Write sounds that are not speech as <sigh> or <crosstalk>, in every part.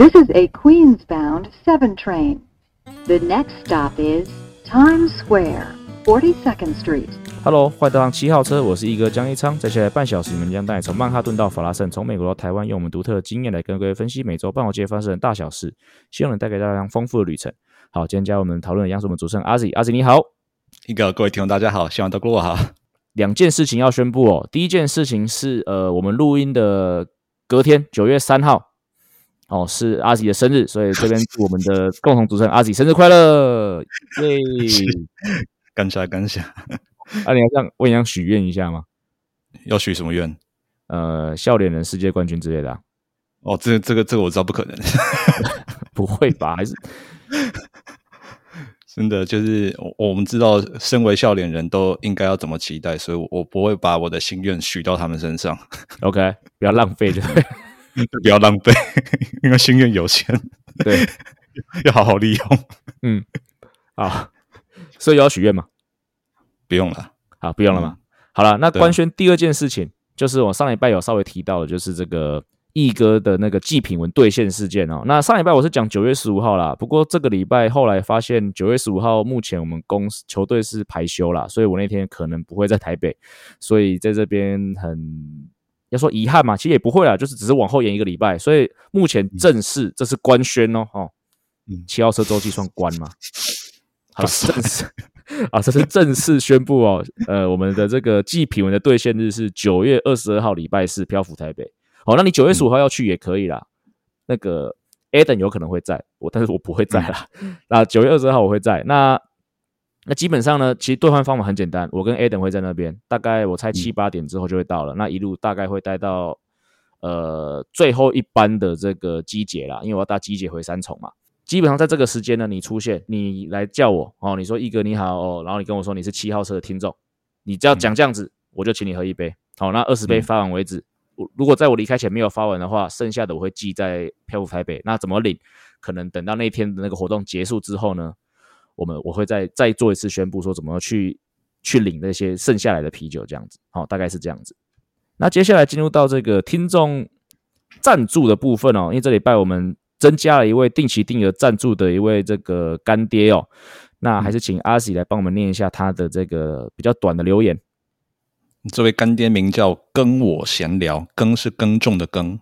This is a Queens-bound 7 train. The next stop is Times Square, 42nd Street. Hello，欢迎搭上七号车，我是一哥江一昌。在接下来半小时，你们将带你从曼哈顿到法拉盛，从美国到台湾，用我们独特的经验来跟各位分析每周半岛街发生的大小事，希望能带给大家丰富的旅程。好，今天加入我们讨论的，央是我们主持人阿 Z，阿 Z 你好。一个各位听众大家好，希望都过好。两件事情要宣布哦。第一件事情是，呃，我们录音的隔天，九月三号，哦，是阿 Z 的生日，所以这边祝我们的共同主持人阿 Z 生日快乐！耶，<laughs> 感谢感谢。啊，你要这样，我想许愿一下吗？要许什么愿？呃，笑脸人世界冠军之类的。啊。哦，这这个这个我知道不可能，<laughs> 不会吧？还是？真的就是我我们知道，身为笑脸人都应该要怎么期待，所以我不会把我的心愿许到他们身上。OK，不要浪费，就不要浪费，<laughs> 因为心愿有限，对，<laughs> 要好好利用。嗯，啊，所以要许愿吗？不用了，好，不用了吗？好了，那官宣第二件事情，就是我上礼拜有稍微提到的，就是这个。毅哥的那个祭品文兑现事件哦，那上礼拜我是讲九月十五号啦，不过这个礼拜后来发现九月十五号目前我们公司球队是排休啦，所以我那天可能不会在台北，所以在这边很要说遗憾嘛，其实也不会啦，就是只是往后延一个礼拜，所以目前正式这是官宣哦，哦，七号车周期算官吗？<laughs> 好，正式啊，这是正式宣布哦，呃，我们的这个祭品文的兑现日是九月二十二号礼拜四，漂浮台北。好，那你九月十五号要去也可以啦。那个 Adam 有可能会在，我但是我不会在啦。那九月二十号我会在。那那基本上呢，其实兑换方法很简单，我跟 Adam 会在那边，大概我猜七八点之后就会到了。那一路大概会待到呃最后一班的这个机姐啦，因为我要搭机姐回三重嘛。基本上在这个时间呢，你出现，你来叫我哦，你说一哥你好哦，然后你跟我说你是七号车的听众，你只要讲这样子，我就请你喝一杯。好，那二十杯发完为止。如果在我离开前没有发完的话，剩下的我会记在漂浮台北。那怎么领？可能等到那天的那个活动结束之后呢，我们我会再再做一次宣布，说怎么去去领那些剩下来的啤酒，这样子。好，大概是这样子。那接下来进入到这个听众赞助的部分哦，因为这礼拜我们增加了一位定期定额赞助的一位这个干爹哦。那还是请阿喜来帮我们念一下他的这个比较短的留言。这位干爹名叫跟我闲聊，耕是耕种的耕，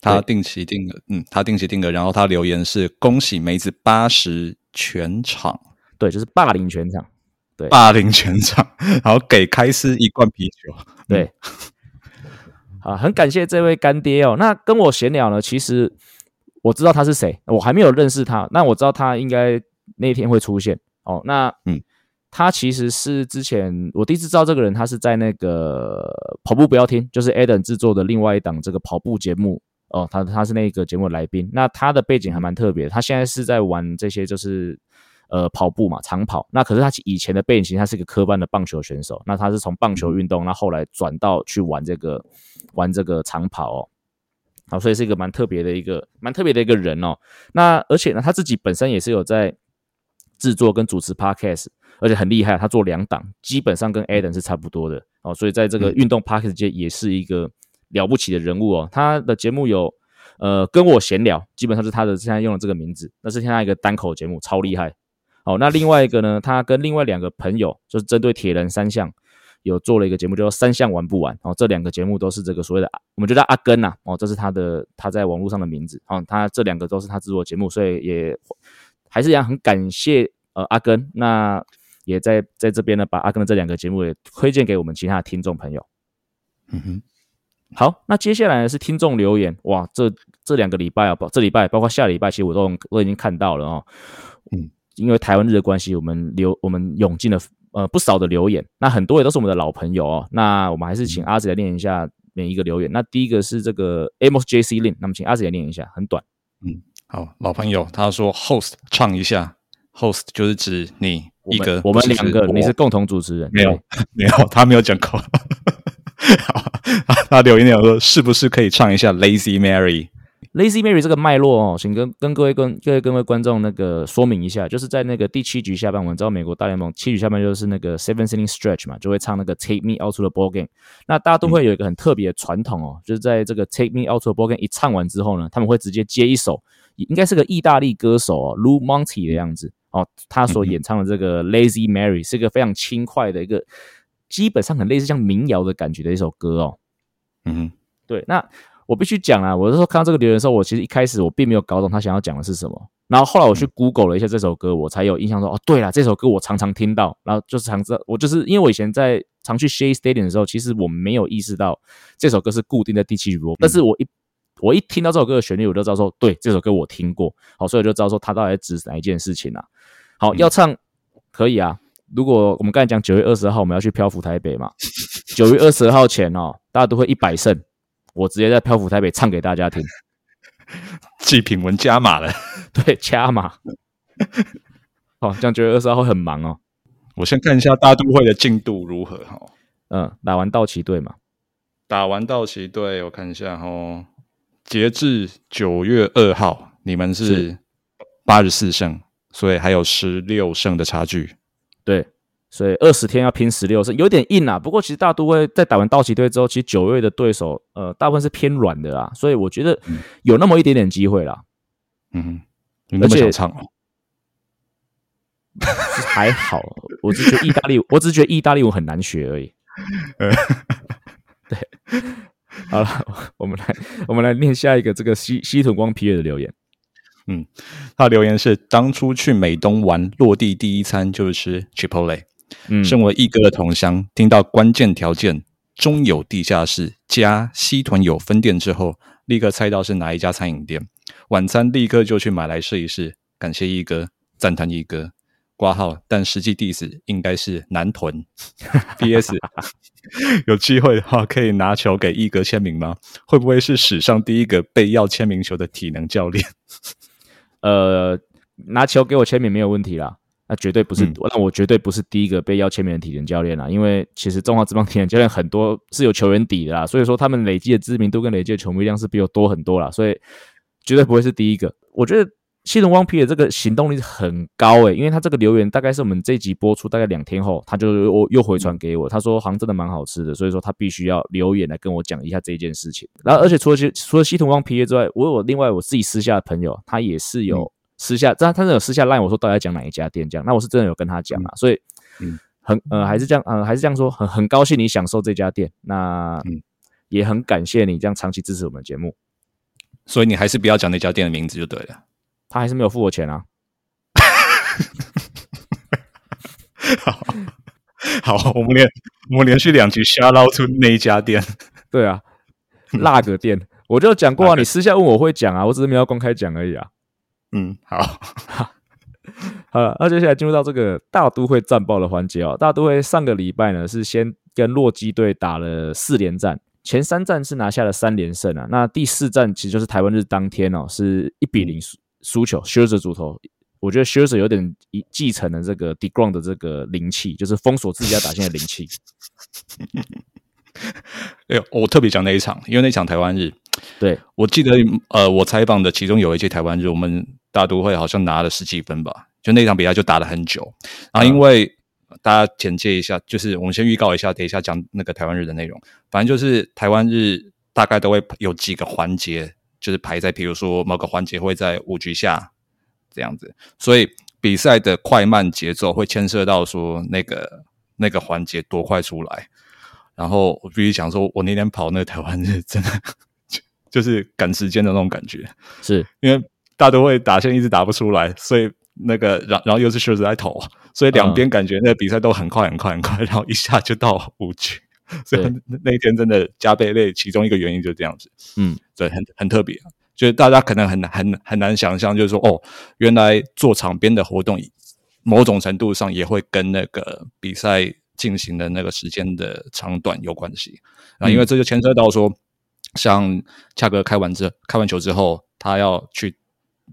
他定期定额，嗯，他定期定额，然后他留言是恭喜梅子八十全场，对，就是霸凌全场，对，霸凌全场，<laughs> 然后给开司一罐啤酒，对，<laughs> 啊，很感谢这位干爹哦。那跟我闲聊呢，其实我知道他是谁，我还没有认识他，那我知道他应该那天会出现哦。那嗯。他其实是之前我第一次知道这个人，他是在那个跑步不要听，就是 Adam 制作的另外一档这个跑步节目哦，他他是那个节目来宾。那他的背景还蛮特别，他现在是在玩这些就是呃跑步嘛，长跑。那可是他以前的背景其实他是一个科班的棒球选手，那他是从棒球运动，那后来转到去玩这个玩这个长跑哦，好，所以是一个蛮特别的一个蛮特别的一个人哦。那而且呢，他自己本身也是有在制作跟主持 Podcast。而且很厉害，他做两档，基本上跟 Adam 是差不多的哦，所以在这个运动 podcast 界也是一个了不起的人物哦。他的节目有呃跟我闲聊，基本上是他的现在用的这个名字，那是现在一个单口节目，超厉害。哦，那另外一个呢，他跟另外两个朋友就是针对铁人三项有做了一个节目，叫做三项玩不完。哦，这两个节目都是这个所谓的我们就叫阿根呐。哦，这是他的他在网络上的名字。哦，他这两个都是他制作节目，所以也还是一样很感谢呃阿根那。也在在这边呢，把阿根的这两个节目也推荐给我们其他的听众朋友。嗯哼，好，那接下来呢是听众留言，哇，这这两个礼拜啊，包这礼拜包括下礼拜，其实我都都已经看到了哦。嗯，因为台湾日的关系，我们留我们涌进了呃不少的留言，那很多也都是我们的老朋友哦。那我们还是请阿紫来念一下每一个留言。那第一个是这个 Amos J C Lin，那么请阿紫来念一下，很短。嗯，好，老朋友，他说 Host 唱一下，Host 就是指你。一个，我们两个，你是共同主持人？没有，<laughs> 没有，他没有讲过。<laughs> 他留言有说，是不是可以唱一下《Lazy Mary》Lazy Mary 这个脉络哦，请跟跟各位跟各位各位观众那个说明一下，就是在那个第七局下半，我们知道美国大联盟七局下半就是那个 Seven Inning Stretch 嘛，就会唱那个 Take Me Out to the Ball Game。那大家都会有一个很特别的传统哦，就是在这个 Take Me Out to the Ball Game 一唱完之后呢，他们会直接接一首，应该是个意大利歌手哦，Lou Monte 的样子哦，他所演唱的这个 Lazy Mary 是一个非常轻快的一个，基本上很类似像民谣的感觉的一首歌哦。嗯，对，那。我必须讲啊！我是说，看到这个留言的时候，我其实一开始我并没有搞懂他想要讲的是什么。然后后来我去 Google 了一下这首歌，我才有印象说，哦，对了，这首歌我常常听到。然后就是常知道，我就是因为我以前在常去 Shea Stadium 的时候，其实我没有意识到这首歌是固定在第七局播。但是我一我一听到这首歌的旋律，我就知道说，对，这首歌我听过。好，所以我就知道说，他到底指哪一件事情啊？好，要唱可以啊。如果我们刚才讲九月二十号我们要去漂浮台北嘛，九月二十号前哦，大家都会一百胜。我直接在漂浮台北唱给大家听，<laughs> 祭品文加码了，对，加码。哦，这样九月二十号会很忙哦。我先看一下大都会的进度如何哈。嗯，打完道奇队嘛，打完道奇队，我看一下哈。截至九月二号，你们是八十四胜，所以还有十六胜的差距。对。所以二十天要拼十六胜，有点硬啊。不过其实大都会在打完道奇队之后，其实九月的对手，呃，大部分是偏软的啦。所以我觉得有那么一点点机会啦。嗯，你那么想唱哦？还好，我只觉得意大利，我只觉得意大利文很难学而已。<laughs> 对，好了，我们来，我们来念下一个这个西西屯光皮尔的留言。嗯，他留言是：当初去美东玩，落地第一餐就是吃 Chipotle。嗯，身为一哥的同乡，听到关键条件中有地下室加西屯有分店之后，立刻猜到是哪一家餐饮店。晚餐立刻就去买来试一试。感谢一哥，赞叹一哥，挂号。但实际地址应该是南屯。<laughs> B.S. 有机会的话，可以拿球给一哥签名吗？会不会是史上第一个被要签名球的体能教练？呃，拿球给我签名没有问题啦。那绝对不是，那我绝对不是第一个被要签名的体能教练啦。因为其实中华职棒体能教练很多是有球员底的啦，所以说他们累积的知名度跟累积的球迷量是比我多很多啦，所以绝对不会是第一个。我觉得系统光皮的这个行动力很高诶，因为他这个留言大概是我们这集播出大概两天后，他就又又回传给我，他说好像真的蛮好吃的，所以说他必须要留言来跟我讲一下这件事情。然后而且除了除了系统光皮之外，我有另外我自己私下的朋友，他也是有。私下，他他是有私下赖我说，到底要讲哪一家店这样？那我是真的有跟他讲啊，所以，嗯，很呃，还是这样，呃，还是这样说，很很高兴你享受这家店，那也很感谢你这样长期支持我们节目，所以你还是不要讲那家店的名字就对了，他还是没有付我钱啊。好，好，我们连我们连续两局瞎捞出那一家店，对啊，那个店，我就讲过啊，你私下问我会讲啊，我只是没有公开讲而已啊。嗯，好，<laughs> 好了，那接下来进入到这个大都会战报的环节哦。大都会上个礼拜呢是先跟洛基队打了四连战，前三战是拿下了三连胜啊。那第四战其实就是台湾日当天哦，是一比零输输球，休斯主投。我觉得休斯有点继承了这个 Degrom 的这个灵气，就是封锁自家打线的灵气。<laughs> <laughs> 哎呦，我特别讲那一场，因为那场台湾日，对我记得，呃，我采访的其中有一届台湾日，我们大都会好像拿了十几分吧，就那场比赛就打了很久。然后因为大家简介一下，就是我们先预告一下，等一下讲那个台湾日的内容。反正就是台湾日大概都会有几个环节，就是排在，比如说某个环节会在五局下这样子，所以比赛的快慢节奏会牵涉到说那个那个环节多快出来。然后我必须讲说，我那天跑那个台湾是，真的 <laughs> 就就是赶时间的那种感觉，是。因为大都会打线一直打不出来，所以那个然然后又是休斯在投，所以两边感觉那个比赛都很快很快很快，然后一下就到五局，<laughs> 所以那一天真的加倍累。其中一个原因就是这样子，嗯，对，很很特别，就是大家可能很很很难想象，就是说哦，原来做场边的活动，某种程度上也会跟那个比赛。进行的那个时间的长短有关系啊，因为这就牵涉到说，像恰哥开完之开完球之后，他要去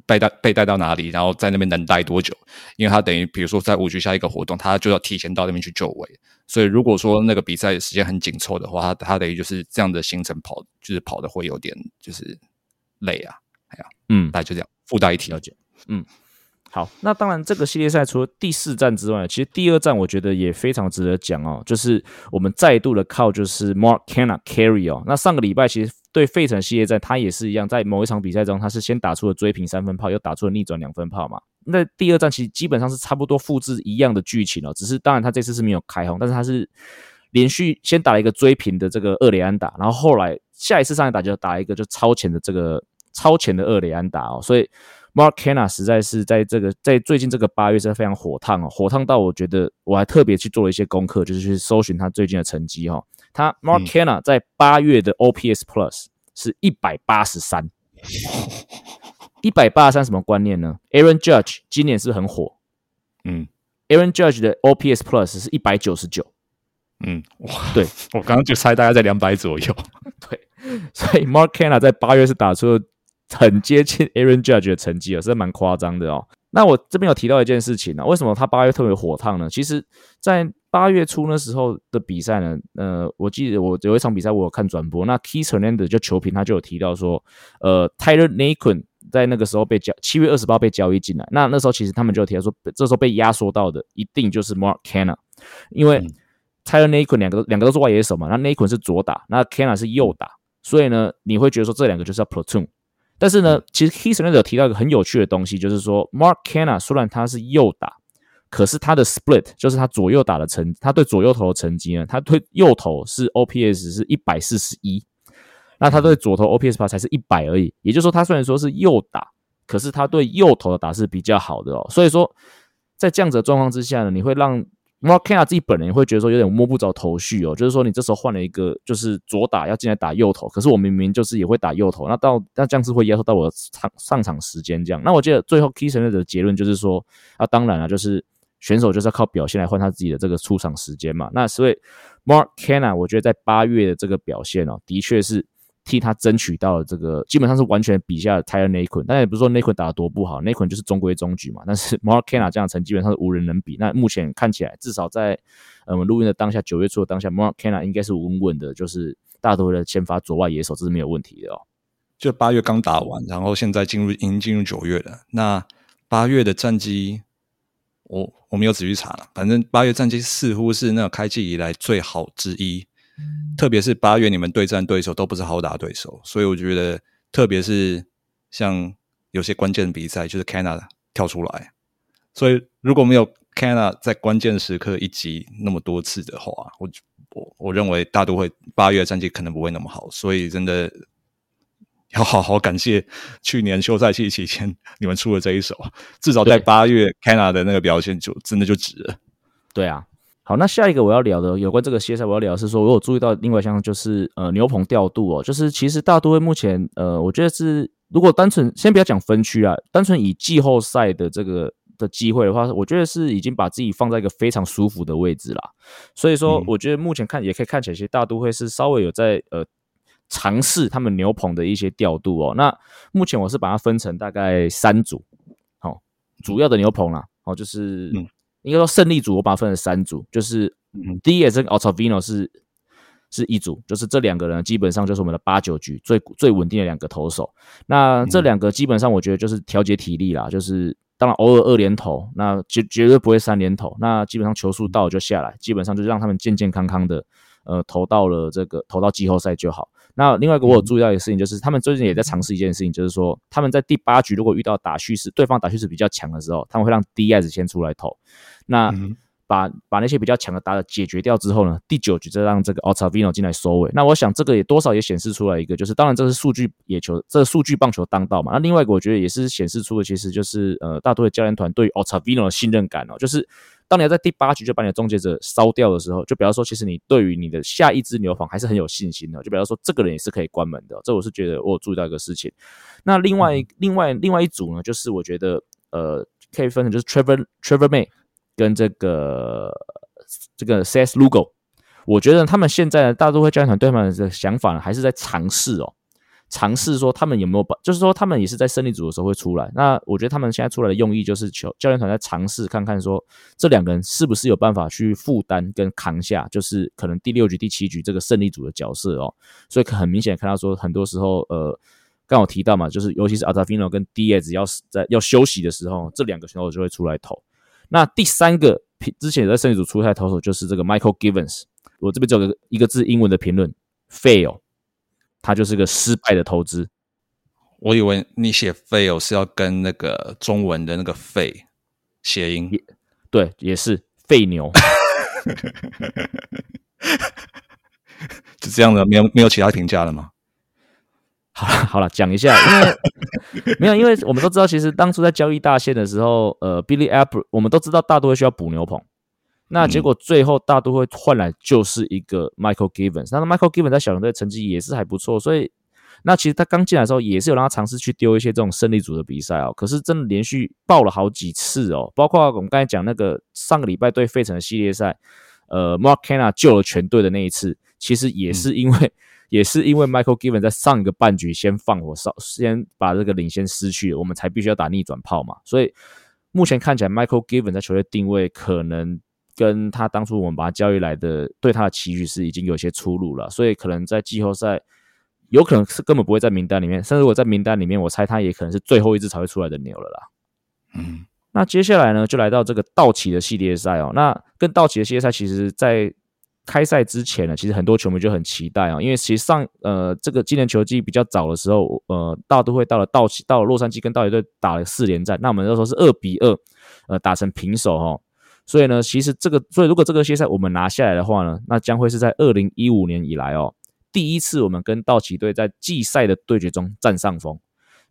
被带被带到哪里，然后在那边能待多久？因为他等于比如说在五局下一个活动，他就要提前到那边去就位。所以如果说那个比赛时间很紧凑的话，他他等于就是这样的行程跑，就是跑的会有点就是累啊。哎呀，嗯，大概就这样，附带一提了。解，嗯，好，那当然这个系列赛除了第四站之外，其实第二站我觉得也非常值得讲哦，就是我们再度的靠就是 Mark Canna carry 哦。那上个礼拜其实对费城系列赛他也是一样，在某一场比赛中他是先打出了追平三分炮，又打出了逆转两分炮嘛。那第二站其实基本上是差不多复制一样的剧情哦，只是当然他这次是没有开轰，但是他是连续先打了一个追平的这个厄雷安打，然后后来下一次上来打就打一个就超前的这个超前的厄雷安打哦，所以 Mark Canna 实在是在这个在最近这个八月是非常火烫哦，火烫到我觉得我还特别去做了一些功课，就是去搜寻他最近的成绩哈，他 Mark Canna 在八月的 OPS Plus 是一百八十三。<laughs> 一百八十三什么观念呢？Aaron Judge 今年是很火，嗯，Aaron Judge 的 OPS Plus 是一百九十九，嗯，哇，对。我刚刚就猜大概在两百左右。<laughs> 对，所以 Mark Canna 在八月是打出了很接近 Aaron Judge 的成绩了，是蛮夸张的哦。那我这边有提到一件事情呢，为什么他八月特别火烫呢？其实，在八月初那时候的比赛呢，呃，我记得我有一场比赛我有看转播，那 Keith Hernandez 就球评他就有提到说，呃，Tyler Naquin 在那个时候被交七月二十八被交易进来，那那时候其实他们就有提到说，这时候被压缩到的一定就是 Mark Canna，因为 Tyler Naquin 两个两个都是外野手嘛，那 Naquin 是左打，那 Canna 是右打，所以呢，你会觉得说这两个就是要 platoon。但是呢，其实 Keith Hernandez 有提到一个很有趣的东西，就是说 Mark Canna 虽然他是右打，可是他的 split 就是他左右打的成，他对左右投的成绩呢，他对右投是 OPS 是一百四十一，那他对左投 OPS 吧才是一百而已。也就是说，他虽然说是右打，可是他对右投的打是比较好的哦。所以说，在这样子的状况之下呢，你会让 Mark Kana 自己本人会觉得说有点摸不着头绪哦。就是说，你这时候换了一个就是左打要进来打右投，可是我明明就是也会打右投，那到那这样子会压缩到我的场上场时间这样。那我记得最后 Keith Hernandez 的结论就是说，啊，当然了，就是。选手就是要靠表现来换他自己的这个出场时间嘛。那所以 Mark Kana，我觉得在八月的这个表现哦，的确是替他争取到了这个，基本上是完全比下 Tyler Naquin。但也不是说 Naquin 打得多不好，Naquin 就是中规中矩嘛。但是 Mark Canna 这样成基本上是无人能比。那目前看起来，至少在呃我们录音的当下，九月初的当下，Mark Canna 应该是稳稳的，就是大多的先发左外野手，这是没有问题的哦。就八月刚打完，然后现在进入已经进入九月了。那八月的战绩。我我没有仔细查了，反正八月战绩似乎是那个开季以来最好之一，特别是八月你们对战对手都不是好打对手，所以我觉得特别是像有些关键的比赛，就是 Canada 跳出来，所以如果没有 Canada 在关键时刻一击那么多次的话，我我我认为大都会八月战绩可能不会那么好，所以真的。要好好感谢去年休赛期期间你们出了这一手，至少在八月 Canada 的那个表现就真的就值了。对啊，好，那下一个我要聊的有关这个歇赛，我要聊的是说，我有注意到另外一项就是呃牛棚调度哦，就是其实大都会目前呃，我觉得是如果单纯先不要讲分区啊，单纯以季后赛的这个的机会的话，我觉得是已经把自己放在一个非常舒服的位置啦。所以说，我觉得目前看也可以看起来，其实大都会是稍微有在呃。尝试他们牛棚的一些调度哦。那目前我是把它分成大概三组，好，主要的牛棚啦，哦，就是应该说胜利组，我把它分成三组，就是第一个跟 Altavino 是是一组，就是这两个人基本上就是我们的八九局最最稳定的两个投手。那这两个基本上我觉得就是调节体力啦，就是当然偶尔二连投，那绝绝对不会三连投。那基本上球速到就下来，基本上就让他们健健康康的，呃，投到了这个投到季后赛就好。那另外一个我有注意到一个事情，就是他们最近也在尝试一件事情，就是说他们在第八局如果遇到打叙事，对方打叙事比较强的时候，他们会让 D S 先出来投，那把把那些比较强的打者解决掉之后呢，第九局再让这个 Altavino 进来收尾。那我想这个也多少也显示出来一个，就是当然这是数据野球，这数据棒球当道嘛。那另外一个我觉得也是显示出的，其实就是呃大多的教练团对 Altavino 的信任感哦，就是。当你要在第八局就把你的终结者烧掉的时候，就比方说，其实你对于你的下一只牛房还是很有信心的。就比方说，这个人也是可以关门的。这我是觉得我有注意到一个事情。那另外另外另外一组呢，就是我觉得呃可以分成就是 Trevor Trevor May 跟这个这个 CS Lugo。我觉得他们现在大都会教练团对他们的想法还是在尝试哦。尝试说他们有没有把，就是说他们也是在胜利组的时候会出来。那我觉得他们现在出来的用意就是求教练团在尝试看看说这两个人是不是有办法去负担跟扛下，就是可能第六局、第七局这个胜利组的角色哦。所以很明显看到说很多时候，呃，刚好提到嘛，就是尤其是 Altafino 跟 Diaz 要在要休息的时候，这两个选手就会出来投。那第三个之前在胜利组出赛投手就是这个 Michael Givens，我这边只有个一个字英文的评论，fail，他就是个失败的投资。我以为你写 fail 是要跟那个中文的那个废谐音，对，也是废牛。<laughs> 就这样的，没有没有其他评价了吗？好了好了，讲一下，因为 <laughs> 没有，因为我们都知道，其实当初在交易大线的时候，呃，Billy Apple，我们都知道大多会需要补牛棚，那结果最后大都会换来就是一个 Michael Givens，那 Michael Givens 在小熊队成绩也是还不错，所以那其实他刚进来的时候也是有让他尝试去丢一些这种胜利组的比赛哦，可是真的连续爆了好几次哦，包括我们刚才讲那个上个礼拜对费城的系列赛，呃，Mark Canna 救了全队的那一次。其实也是因为，也是因为 Michael Givens 在上一个半局先放火烧，先把这个领先失去了，我们才必须要打逆转炮嘛。所以目前看起来，Michael Given 在球队定位可能跟他当初我们把他交易来的对他的期许是已经有些出入了。所以可能在季后赛，有可能是根本不会在名单里面。甚至如果在名单里面，我猜他也可能是最后一只才会出来的牛了啦。嗯，那接下来呢，就来到这个道奇的系列赛哦。那跟道奇的系列赛，其实在开赛之前呢，其实很多球迷就很期待啊，因为其实上呃这个今年球季比较早的时候，呃大都会到了道奇到了洛杉矶跟道奇队打了四连战，那我们那时候是二比二，呃打成平手哈，所以呢，其实这个所以如果这个系列赛我们拿下来的话呢，那将会是在二零一五年以来哦第一次我们跟道奇队在季赛的对决中占上风。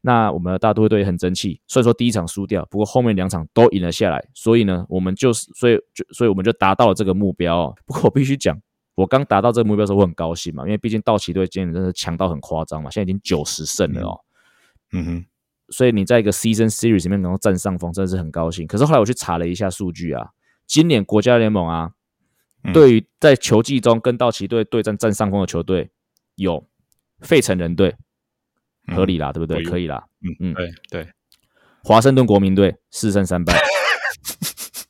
那我们的大都会队很争气，虽然说第一场输掉，不过后面两场都赢了下来，所以呢，我们就是所以就所以我们就达到了这个目标。不过我必须讲，我刚达到这个目标的时候，我很高兴嘛，因为毕竟道奇队今年真的强到很夸张嘛，现在已经九十胜了哦。嗯哼，所以你在一个 Season Series 里面能够占上风，真的是很高兴。可是后来我去查了一下数据啊，今年国家联盟啊，对于在球季中跟道奇队对战占上风的球队，有费城人队。合理啦，对不对？可以啦，嗯嗯，对对。华盛顿国民队四胜三败，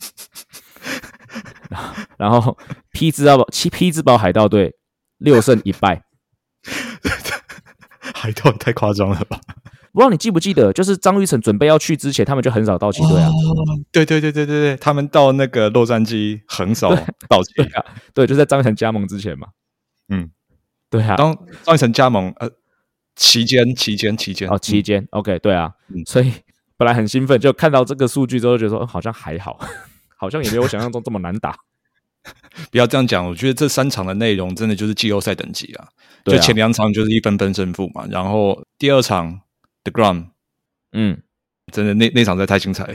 <laughs> 然后匹兹堡七匹兹堡海盗队六胜一败，<laughs> 海盗也太夸张了吧？不知道你记不记得，就是张玉成准备要去之前，他们就很少道奇队啊。对对对对对对，他们到那个洛杉矶很少道奇啊。对，就在张玉成加盟之前嘛。嗯，对啊。当张玉成加盟，呃。期间，期间，期间哦，期间，OK，对啊，所以本来很兴奋，就看到这个数据之后，觉得说好像还好，<laughs> 好像也没有我想象中这么难打。不要这样讲，我觉得这三场的内容真的就是季后赛等级啊。就前两场就是一分分胜负嘛，然后第二场 The Ground，嗯，真的那那场在太精彩了。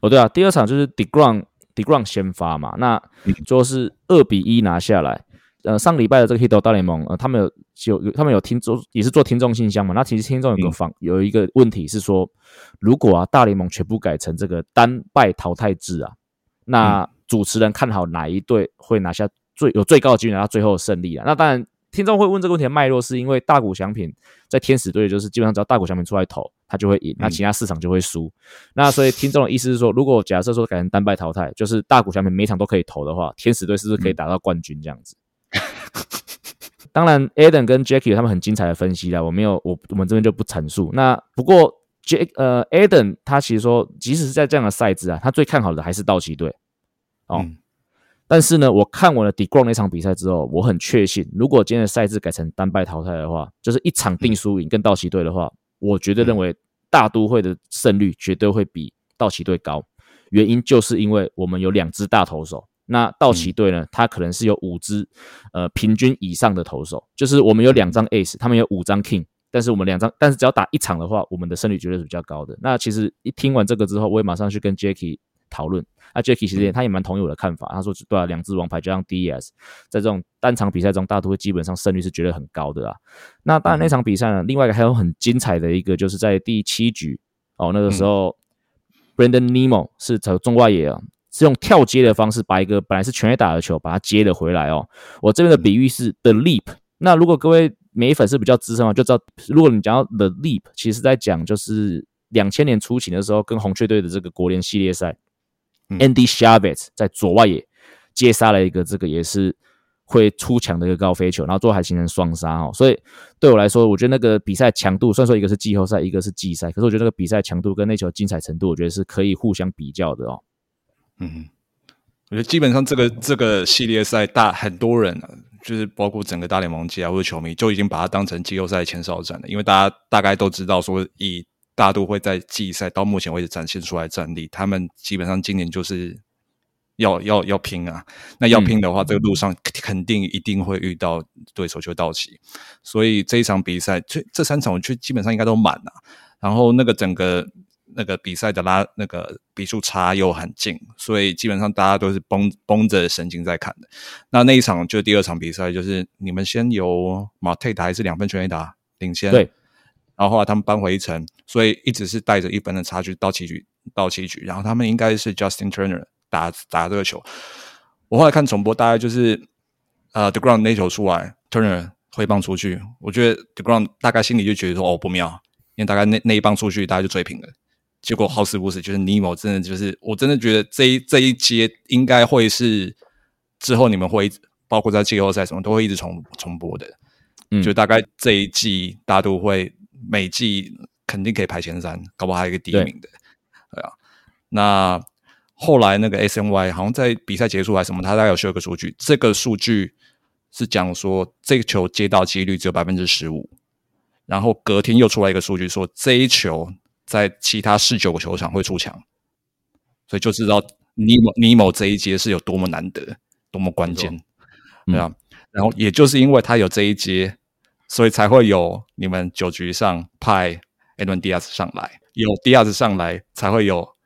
哦，对啊，第二场就是 The Ground，The Ground 先发嘛，那最后是二比一拿下来。呃，上礼拜的这个 Hito 大联盟，呃，他们有有他们有听众也是做听众信箱嘛？那其实听众有个方有一个问题是说，如果啊大联盟全部改成这个单败淘汰制啊，那主持人看好哪一队会拿下最有最高的几率拿到最后的胜利啊？那当然，听众会问这个问题的脉络是因为大股翔品在天使队就是基本上只要大股翔品出来投，他就会赢，那其他市场就会输。那所以听众的意思是说，如果假设说改成单败淘汰，就是大股翔品每场都可以投的话，天使队是不是可以打到冠军这样子？当然，Adam 跟 Jackie 他们很精彩的分析啦，我没有，我我们这边就不阐述。那不过，Jack 呃，Adam 他其实说，即使是在这样的赛制啊，他最看好的还是道奇队哦。但是呢，我看完了 Degrom 那场比赛之后，我很确信，如果今天的赛制改成单败淘汰的话，就是一场定输赢，跟道奇队的话，我绝对认为大都会的胜率绝对会比道奇队高。原因就是因为我们有两支大投手。那道奇队呢？他可能是有五支，呃，平均以上的投手，就是我们有两张 Ace，他们有五张 King，但是我们两张，但是只要打一场的话，我们的胜率绝对是比较高的。那其实一听完这个之后，我也马上去跟 Jacky 讨论。那 Jacky 其实他也蛮同意我的看法，他说对啊，两支王牌加上 DES，在这种单场比赛中，大都会基本上胜率是绝对很高的啊。那当然那场比赛呢，另外一个还有很精彩的一个，就是在第七局哦，那个时候 Brandon Nemo 是从中外野啊。是用跳接的方式把一个本来是全垒打的球把它接了回来哦。我这边的比喻是 the leap。那如果各位美粉是比较资深的话，就知道如果你讲到 the leap，其实在讲就是两千年初期的时候跟红雀队的这个国联系列赛，Andy Chavez 在左外野接杀了一个这个也是会出墙的一个高飞球，然后最后还形成双杀哦。所以对我来说，我觉得那个比赛强度，虽然说一个是季后赛，一个是季赛，可是我觉得那个比赛强度跟那球精彩程度，我觉得是可以互相比较的哦。嗯，我觉得基本上这个这个系列赛，大很多人就是包括整个大联盟界啊或者球迷，就已经把它当成季后赛前哨战了，因为大家大概都知道说以。大都会在季赛到目前为止展现出来战力，他们基本上今年就是要要要拼啊！那要拼的话，这个路上肯定一定会遇到对手就到齐，所以这一场比赛，这这三场我觉得基本上应该都满了。然后那个整个那个比赛的拉那个比数差又很近，所以基本上大家都是绷绷着神经在看的。那那一场就第二场比赛，就是你们先由马泰达还是两分全垒打领先，对。然后后来他们扳回一城，所以一直是带着一分的差距到七局，到七局。然后他们应该是 Justin Turner 打打这个球。我后来看重播，大概就是呃 The Ground 那球出来，Turner 挥棒出去。我觉得 The Ground 大概心里就觉得说哦不妙，因为大概那那一棒出去，大家就追平了。结果好死不死，就是 Nemo 真的就是，我真的觉得这一这一节应该会是之后你们会包括在季后赛什么都会一直重重播的。嗯，就大概这一季大家都会。每季肯定可以排前三，搞不好还有一个第一名的，对啊。那后来那个 S N Y 好像在比赛结束还是什么，他大概有秀一个数据，这个数据是讲说这个球接到几率只有百分之十五，然后隔天又出来一个数据说这一球在其他十九个球场会出墙，所以就知道尼莫尼莫这一节是有多么难得，多么关键，对啊。然后也就是因为他有这一节。所以才会有你们九局上派 Edwin Diaz 上来，有 Diaz 上来，才会有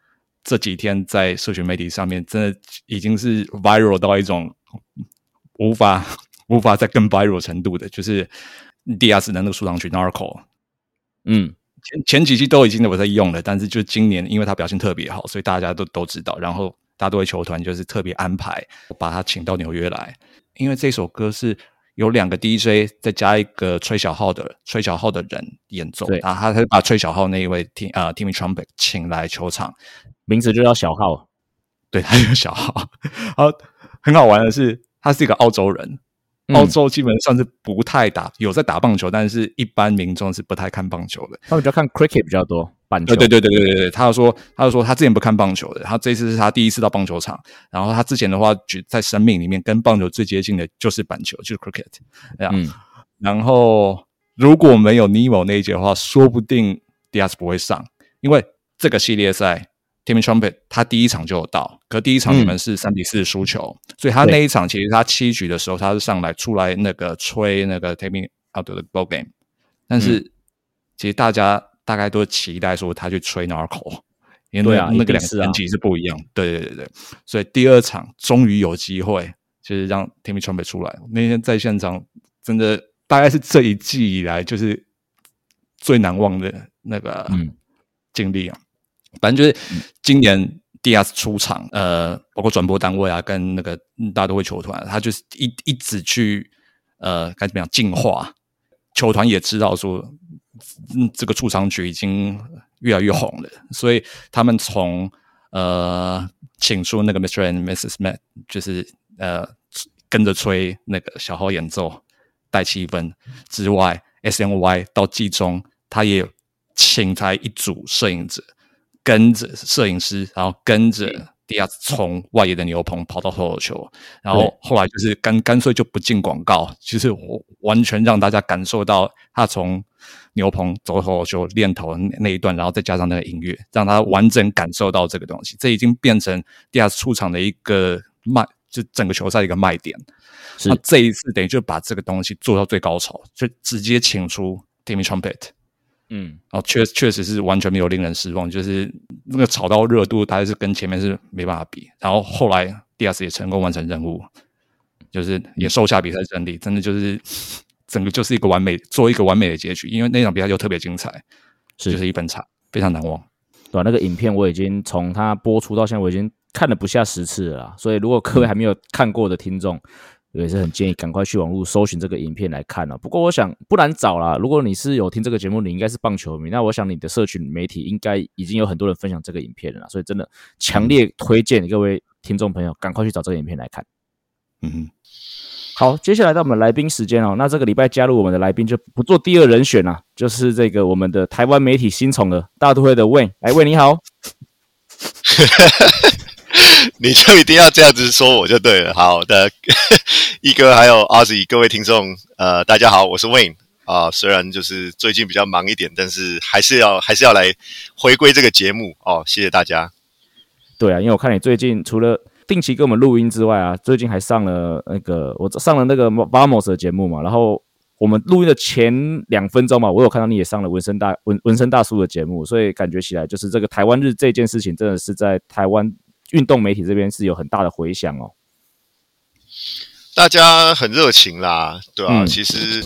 这几天在社群媒体上面，真的已经是 viral 到一种无法 <laughs> 无法再更 viral 程度的，就是 Diaz 的那个出场曲 Narco。嗯，前前几期都已经我在用了，但是就今年，因为他表现特别好，所以大家都都知道，然后大都会球团就是特别安排把他请到纽约来，因为这首歌是。有两个 DJ 再加一个吹小号的吹小号的人演奏，然后他他把吹小号那一位 Tim 啊 Timmy Trumpet 请来球场，名字就叫小号，<laughs> 对，他叫小号。然后很好玩的是，他是一个澳洲人。澳洲基本上是不太打，有在打棒球，但是一般民众是不太看棒球的。他们比较看 cricket 比较多，棒球。对对对对对对，他就说，他就说他之前不看棒球的，他这次是他第一次到棒球场。然后他之前的话，在生命里面跟棒球最接近的就是板球，就是 cricket。嗯。然后如果没有 Nemo 那一节的话，说不定 Diaz 不会上，因为这个系列赛。Timmy Trumpet 他第一场就有到，可第一场你们是三比四输球，所以他那一场其实他七局的时候他是上来出来那个吹那个 Timmy out 的 ball game，但是其实大家大概都期待说他去吹 Narco，<laughs> 因为那个两个等级是不一样，对对对对，所以第二场终于有机会就是让 Timmy Trumpet 出来，那天在现场真的大概是这一季以来就是最难忘的那个经历啊。反正就是今年 D.S 出场，呃，包括转播单位啊，跟那个大家都会球团，他就是一一直去呃该怎么样进化，球团也知道说，嗯，这个出场曲已经越来越红了，所以他们从呃请出那个 Mr. and Mrs. Matt，就是呃跟着吹那个小号演奏带气氛之外，S.N.Y 到季中他也请来一组摄影者。跟着摄影师，然后跟着迪亚从外野的牛棚跑到投手球，然后后来就是干干脆就不进广告，就是我完全让大家感受到他从牛棚走投手球练投那一段，然后再加上那个音乐，让他完整感受到这个东西。这已经变成第二次出场的一个卖，就整个球赛一个卖点。那这一次等于就把这个东西做到最高潮，就直接请出 Timmy Trumpet。嗯，然后确确实是完全没有令人失望，就是那个炒到热度，大概是跟前面是没办法比。然后后来 D.S 也成功完成任务，就是也收下比赛胜利，真的就是整个就是一个完美，做一个完美的结局。因为那场比赛就特别精彩，是就是一分差，非常难忘。对，那个影片我已经从它播出到现在，我已经看了不下十次了。所以如果各位还没有看过的听众，也是很建议赶快去网络搜寻这个影片来看了。不过我想不难找啦。如果你是有听这个节目，你应该是棒球迷，那我想你的社群媒体应该已经有很多人分享这个影片了。所以真的强烈推荐各位听众朋友赶快去找这个影片来看。嗯哼。好，接下来到我们来宾时间哦。那这个礼拜加入我们的来宾就不做第二人选了，就是这个我们的台湾媒体新宠儿大都会的 Wayne。来，Wayne 你好。<laughs> <laughs> 你就一定要这样子说我就对了。好的，<laughs> 一哥还有阿 Z，各位听众，呃，大家好，我是 Wayne 啊。虽然就是最近比较忙一点，但是还是要还是要来回归这个节目哦。谢谢大家。对啊，因为我看你最近除了定期给我们录音之外啊，最近还上了那个我上了那个 Vamos 的节目嘛。然后我们录音的前两分钟嘛，我有看到你也上了纹身大纹纹身大叔的节目，所以感觉起来就是这个台湾日这件事情真的是在台湾运动媒体这边是有很大的回响哦。大家很热情啦，对啊？其实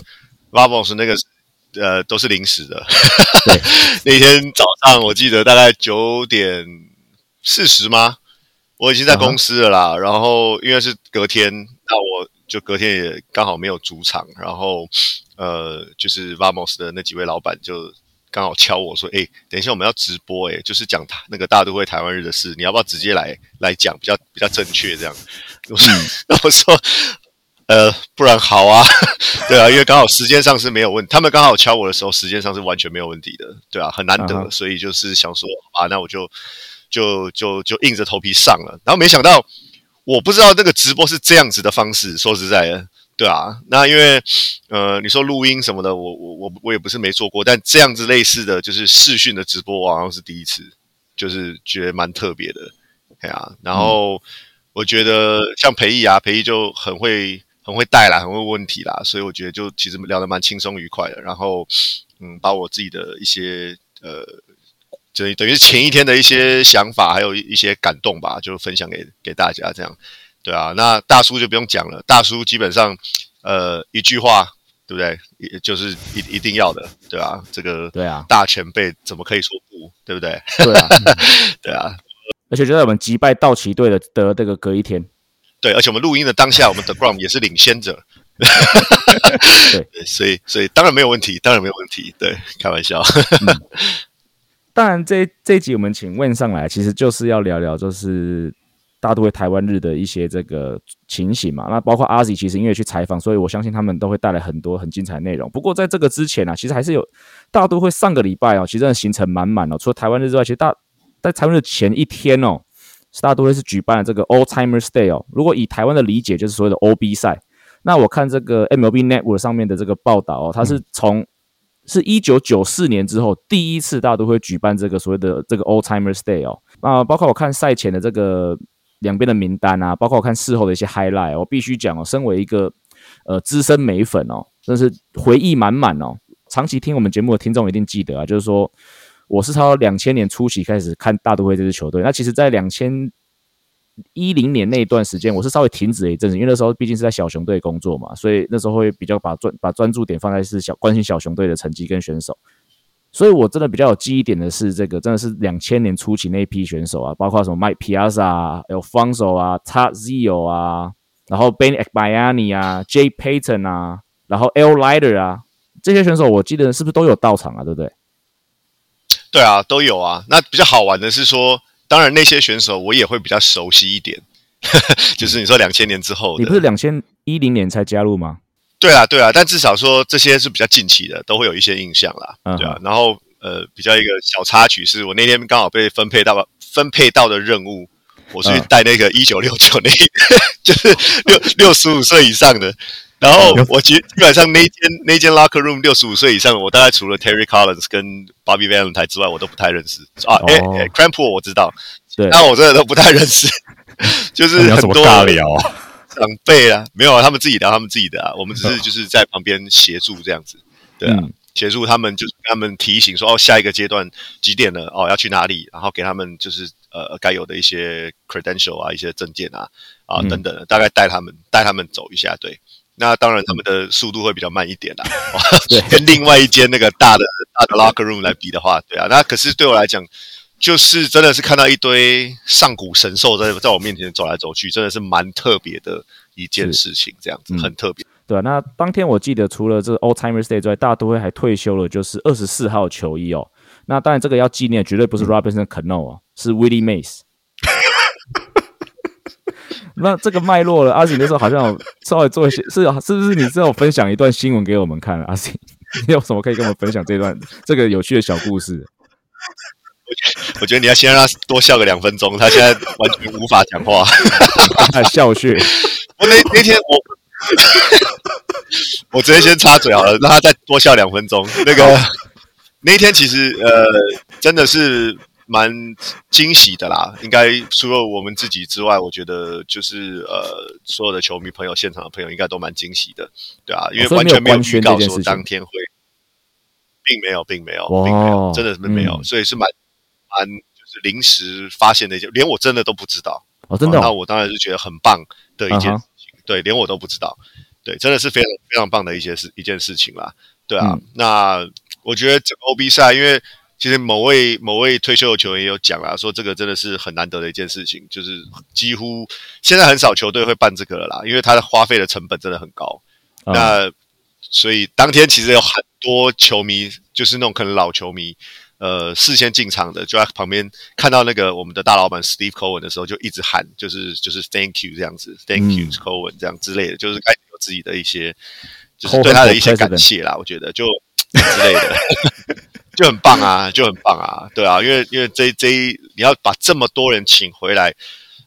Vamos 那个呃都是临时的，<laughs> 那天早上我记得大概九点四十吗？我已经在公司了啦，然后因为是隔天，那我就隔天也刚好没有主场，然后呃，就是 Vamos 的那几位老板就刚好敲我说：“哎，等一下我们要直播，哎，就是讲那个大都会台湾日的事，你要不要直接来来讲，比较比较正确这样？”我说：“ <laughs> 我说，呃，不然好啊，<laughs> 对啊，因为刚好时间上是没有问他们刚好敲我的时候，时间上是完全没有问题的，对啊，很难得，所以就是想说啊，那我就。”就就就硬着头皮上了，然后没想到，我不知道那个直播是这样子的方式。说实在的，对啊，那因为呃，你说录音什么的，我我我我也不是没做过，但这样子类似的就是视讯的直播，好像是第一次，就是觉得蛮特别的，对啊。然后我觉得像裴毅啊，裴毅就很会很会带啦，很会问题啦，所以我觉得就其实聊得蛮轻松愉快的。然后嗯，把我自己的一些呃。等于等于前一天的一些想法，还有一些感动吧，就分享给给大家，这样，对啊。那大叔就不用讲了，大叔基本上，呃，一句话，对不对？也就是一一定要的，对啊。这个对啊，大前辈怎么可以说不？对不对？<laughs> 对啊，<laughs> 对啊。而且就在我们击败道奇队的的这个隔一天，对，而且我们录音的当下，我们的 Grom 也是领先者，<laughs> 对，所以所以当然没有问题，当然没有问题，对，开玩笑。当然，这这一集我们请问上来，其实就是要聊聊，就是大都会台湾日的一些这个情形嘛。那包括阿 Z，其实因为去采访，所以我相信他们都会带来很多很精彩内容。不过在这个之前呢，其实还是有大都会上个礼拜哦，其实真的行程满满哦。除了台湾日之外，其实大在台湾日前一天哦，大都会是举办了这个 All Timers Day 哦。如果以台湾的理解，就是所谓的 OB 赛。那我看这个 MLB Network 上面的这个报道哦，它是从是一九九四年之后第一次，大都会举办这个所谓的这个 Old Timers Day 哦。啊，包括我看赛前的这个两边的名单啊，包括我看事后的一些 highlight，我必须讲哦，身为一个呃资深美粉哦，真是回忆满满哦。长期听我们节目的听众一定记得啊，就是说我是从两千年初期开始看大都会这支球队，那其实在两千。一零年那一段时间，我是稍微停止了一阵子，因为那时候毕竟是在小熊队工作嘛，所以那时候会比较把专把专注点放在是小关心小熊队的成绩跟选手。所以我真的比较有记忆点的是这个，真的是两千年初期那一批选手啊，包括什么 Mike Piazza、Alfonso 啊、Tad Zio 啊，然后 Ben Ekbayani 啊、Jay Payton 啊，然后 L Lider 啊，这些选手我记得是不是都有到场啊？对不对？对啊，都有啊。那比较好玩的是说。当然，那些选手我也会比较熟悉一点，<laughs> 就是你说两千年之后，你不是两千一零年才加入吗？对啊，对啊，但至少说这些是比较近期的，都会有一些印象啦，对啊。然后呃，比较一个小插曲是我那天刚好被分配到分配到的任务，我是带那个一九六九那，<laughs> 就是六六十五岁以上的。然后我基基本上那间那间 locker room 六十五岁以上，我大概除了 Terry Collins 跟 Bobby Valentine 之外，我都不太认识啊。哎，Crampo 我知道，对，但我真的都不太认识，<laughs> 就是很多大聊长辈啊，没有啊，他们自己聊他们自己的啊，我们只是就是在旁边协助这样子，对啊，协助他们就是他们提醒说哦，下一个阶段几点了哦，要去哪里，然后给他们就是呃该有的一些 credential 啊，一些证件啊啊等等，大概带他们带他们走一下，对。那当然，他们的速度会比较慢一点啦。<laughs> 跟另外一间那个大的大的 locker room 来比的话，对啊。那可是对我来讲，就是真的是看到一堆上古神兽在在我面前走来走去，真的是蛮特别的一件事情，这样子很特别。对啊，那当天我记得除了这个 Old Timers Day 之外，大都会还退休了，就是二十四号球衣哦。那当然，这个要纪念，绝对不是 Robinson Cano 哦，是 Willie Mays。<laughs> 那这个脉络了，阿信那时候好像稍微做一些，是是不是你之后分享一段新闻给我们看？阿信，<laughs> 你有什么可以跟我们分享这段这个有趣的小故事？我觉得你要先让他多笑个两分钟，他现在完全无法讲话，笑穴。我那那天我 <laughs> 我直接先插嘴好了，让他再多笑两分钟。那个那一天其实呃真的是蛮惊喜的啦，应该除了我们自己之外，我觉得就是呃所有的球迷朋友、现场的朋友应该都蛮惊喜的，对啊，因为完全没有预告说当天会，并没有，并没有，并没有，真的是没有，所以是蛮。蛮就是临时发现的一件，连我真的都不知道哦，真的。那我当然是觉得很棒的一件事情，对，连我都不知道，对，真的是非常非常棒的一些事一件事情啦，对啊。那我觉得整个 OB 赛，因为其实某位某位退休的球员也有讲啦，说这个真的是很难得的一件事情，就是几乎现在很少球队会办这个了啦，因为它的花费的成本真的很高。那所以当天其实有很多球迷，就是那种可能老球迷。呃，事先进场的就在旁边看到那个我们的大老板 Steve Cohen 的时候，就一直喊，就是就是 Thank you 这样子，Thank you Cohen 这样之类的，就是开始有自己的一些，就是对他的一些感谢啦。我觉得就之类的，<laughs> 就很棒啊，就很棒啊，对啊，因为因为这这一你要把这么多人请回来，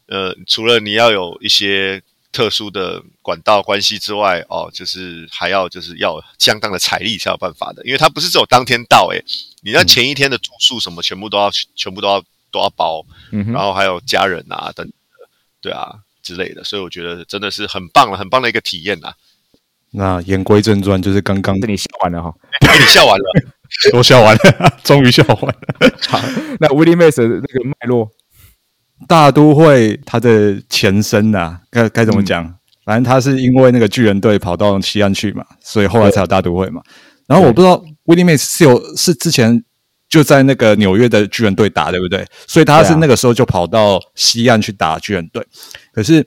呃，除了你要有一些。特殊的管道关系之外，哦，就是还要就是要相当的财力才有办法的，因为他不是只有当天到，诶，你那前一天的住宿什么全部都要全部都要都要包，然后还有家人啊等，对啊之类的，所以我觉得真的是很棒了，很棒的一个体验呐。那言归正传，就是刚刚你笑完了哈，你笑完了，<laughs> 都笑完了，<laughs> 终于笑完了。好，那 Willie Mays 的那个脉络。大都会它的前身呐，该该怎么讲？反正他是因为那个巨人队跑到西安去嘛，所以后来才有大都会嘛。然后我不知道 Willie Mays 是有是之前就在那个纽约的巨人队打，对不对？所以他是那个时候就跑到西岸去打巨人队。可是，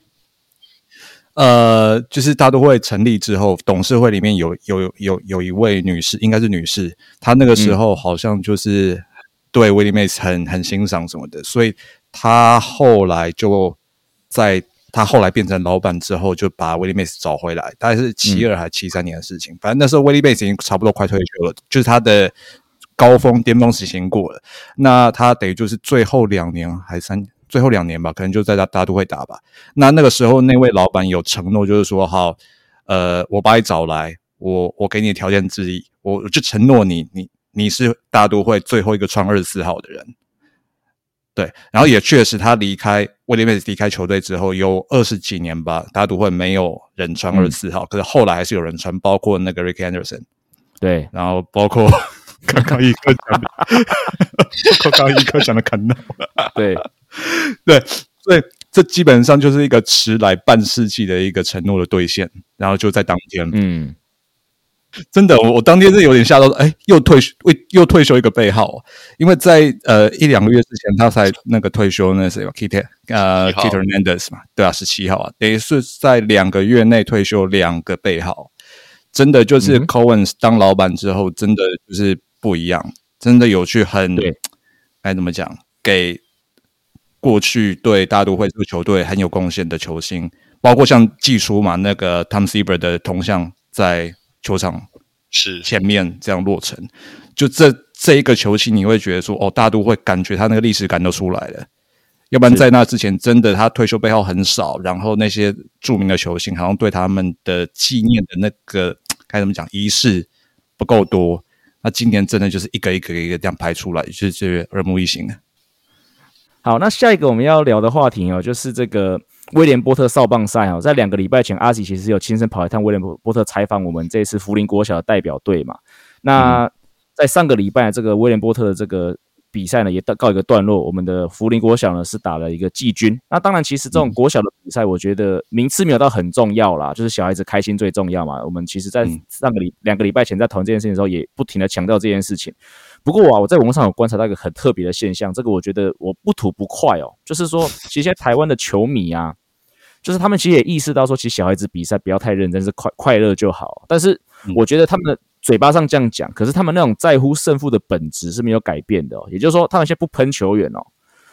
呃，就是大都会成立之后，董事会里面有有有有一位女士，应该是女士，她那个时候好像就是对 Willie Mays 很很欣赏什么的，所以。她后来就在他后来变成老板之后，就把威利梅斯找回来，大概是七二还是七三年的事情。反正那时候威利梅斯已经差不多快退休了，就是他的高峰巅峰时期过了。那他等于就是最后两年还三最后两年吧，可能就在大大都会打吧。那那个时候那位老板有承诺，就是说好，呃，我把你找来，我我给你条件之一，我就承诺你，你你是大都会最后一个穿二十四号的人。对，然后也确实，他离开威廉梅斯离开球队之后，有二十几年吧，大都会没有人穿二十四号，可是后来还是有人穿，包括那个 Rick Anderson，对，然后包括 <laughs> 刚刚一哥讲的，刚刚一哥讲的看到，对，<laughs> 对，所以这基本上就是一个迟来半世纪的一个承诺的兑现，然后就在当天，嗯。<laughs> 真的，我我当天是有点吓到，哎，又退为又退休一个背号，因为在呃一两个月之前他才那个退休，那是 Keter 呃 Keter Mendes 嘛，对啊，十七号啊，等于是在两个月内退休两个背号，真的就是 Cohen 当老板之后，真的就是不一样，真的有去很该怎么讲，给过去对大都会这个球队很有贡献的球星，包括像季初嘛，那个 Tom Seaver 的铜像在。球场是前面这样落成，就这这一个球星，你会觉得说，哦，大都会感觉他那个历史感都出来了。要不然在那之前，真的他退休背后很少，然后那些著名的球星好像对他们的纪念的那个该怎么讲仪式不够多。那今年真的就是一个一个一个这样排出来，就是耳目一新的。好，那下一个我们要聊的话题哦，就是这个。威廉波特少棒赛哈，在两个礼拜前，阿喜其实有亲身跑一趟威廉波波特采访我们这次福林国小的代表队嘛。那在上个礼拜，这个威廉波特的这个比赛呢，也到告一个段落。我们的福林国小呢是打了一个季军。那当然，其实这种国小的比赛，我觉得名次没有到很重要啦，就是小孩子开心最重要嘛。我们其实在上个礼两个礼拜前在讨论这件事情的时候，也不停的强调这件事情。不过啊，我在网络上有观察到一个很特别的现象，这个我觉得我不吐不快哦，就是说，<laughs> 其实现在台湾的球迷啊，就是他们其实也意识到说，其实小孩子比赛不要太认真，是快快乐就好。但是我觉得他们的嘴巴上这样讲，可是他们那种在乎胜负的本质是没有改变的。哦也就是说，他们现在不喷球员哦，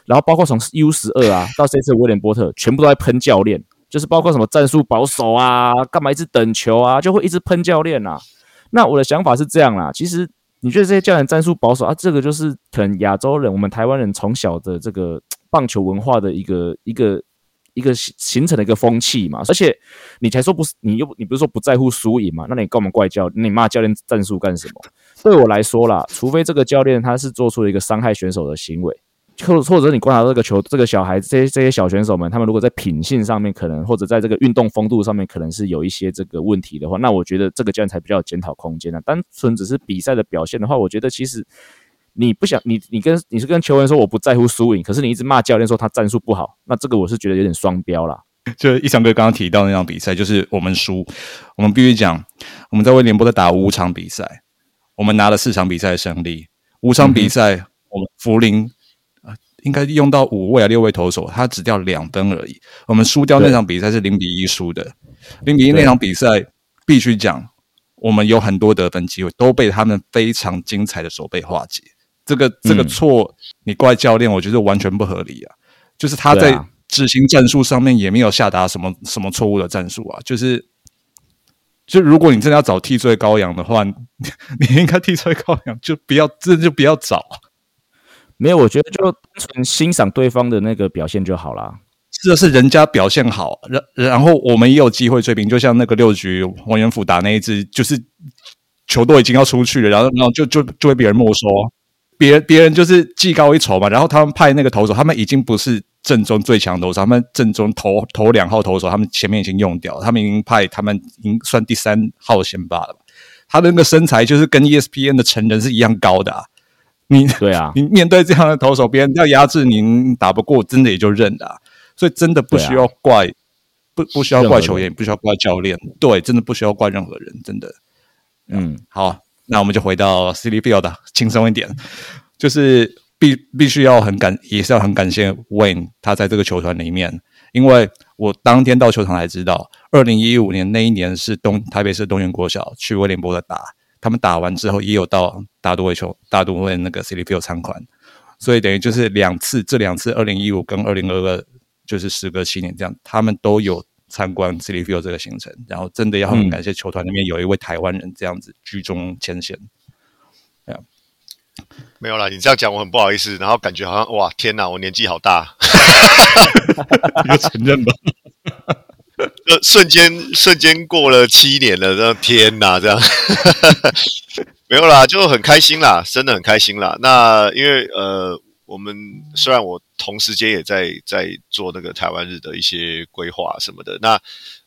然后包括从 U 十二啊 <laughs> 到这次威廉波特，全部都在喷教练。就是包括什么战术保守啊，干嘛一直等球啊，就会一直喷教练呐。那我的想法是这样啦，其实你觉得这些教练战术保守啊，这个就是可能亚洲人，我们台湾人从小的这个棒球文化的一个一个一个形成的一个风气嘛。而且你才说不是，你又你不是说不在乎输赢嘛？那你跟我们怪教，你骂教练战术干什么？对我来说啦，除非这个教练他是做出了一个伤害选手的行为。或或者你观察这个球，这个小孩子，这些这些小选手们，他们如果在品性上面可能，或者在这个运动风度上面，可能是有一些这个问题的话，那我觉得这个教练才比较有检讨空间呢。单纯只是比赛的表现的话，我觉得其实你不想你你跟你是跟球员说我不在乎输赢，可是你一直骂教练说他战术不好，那这个我是觉得有点双标啦。就一翔哥刚刚提到那场比赛，就是我们输，<laughs> 我们必须讲我们在威廉波特打五场比赛，我们拿了四场比赛的胜利，五场比赛我们福林。应该用到五位啊六位投手，他只掉两分而已。我们输掉那场比赛是零比一输的，零比一那场比赛必须讲，我们有很多得分机会都被他们非常精彩的手背化解。这个这个错，你怪教练，我觉得完全不合理啊！就是他在执行战术上面也没有下达什么什么错误的战术啊！就是，就如果你真的要找替罪羔羊的话，<laughs> 你应该替罪羔羊就不要，这就不要找。没有，我觉得就纯欣赏对方的那个表现就好了。是的，是人家表现好，然然后我们也有机会追平。就像那个六局王元甫打那一支，就是球都已经要出去了，然后然后就就就被别人没收，别别人就是技高一筹嘛。然后他们派那个投手，他们已经不是正中最强投手，他们正中投投两号投手，他们前面已经用掉，他们已经派他们已经算第三号先发了。他的那个身材就是跟 ESPN 的成人是一样高的啊。你对啊，<laughs> 你面对这样的投手，别人要压制你，打不过，真的也就认了。所以真的不需要怪，不不需要怪球员，不需要怪教练，对，真的不需要怪任何人，真的。嗯，好，那我们就回到 C D Field，轻松一点，就是必必须要很感，也是要很感谢 Wayne，他在这个球团里面，因为我当天到球场才知道，二零一五年那一年是东台北市东园国小去威廉波的打。他们打完之后也有到大都会球大都会那个 City Field 参观，所以等于就是两次，这两次二零一五跟二零二二就是时隔七年这样，他们都有参观 City Field 这个行程，然后真的要很感谢球团里面有一位台湾人这样子居中牵线。没有啦，你这样讲我很不好意思，然后感觉好像哇天哪，我年纪好大，<laughs> <laughs> 你就承认吧。<laughs> 呃，瞬间瞬间过了七年了，这天哪，这样 <laughs> 没有啦，就很开心啦，真的很开心啦。那因为呃，我们虽然我同时间也在在做那个台湾日的一些规划什么的，那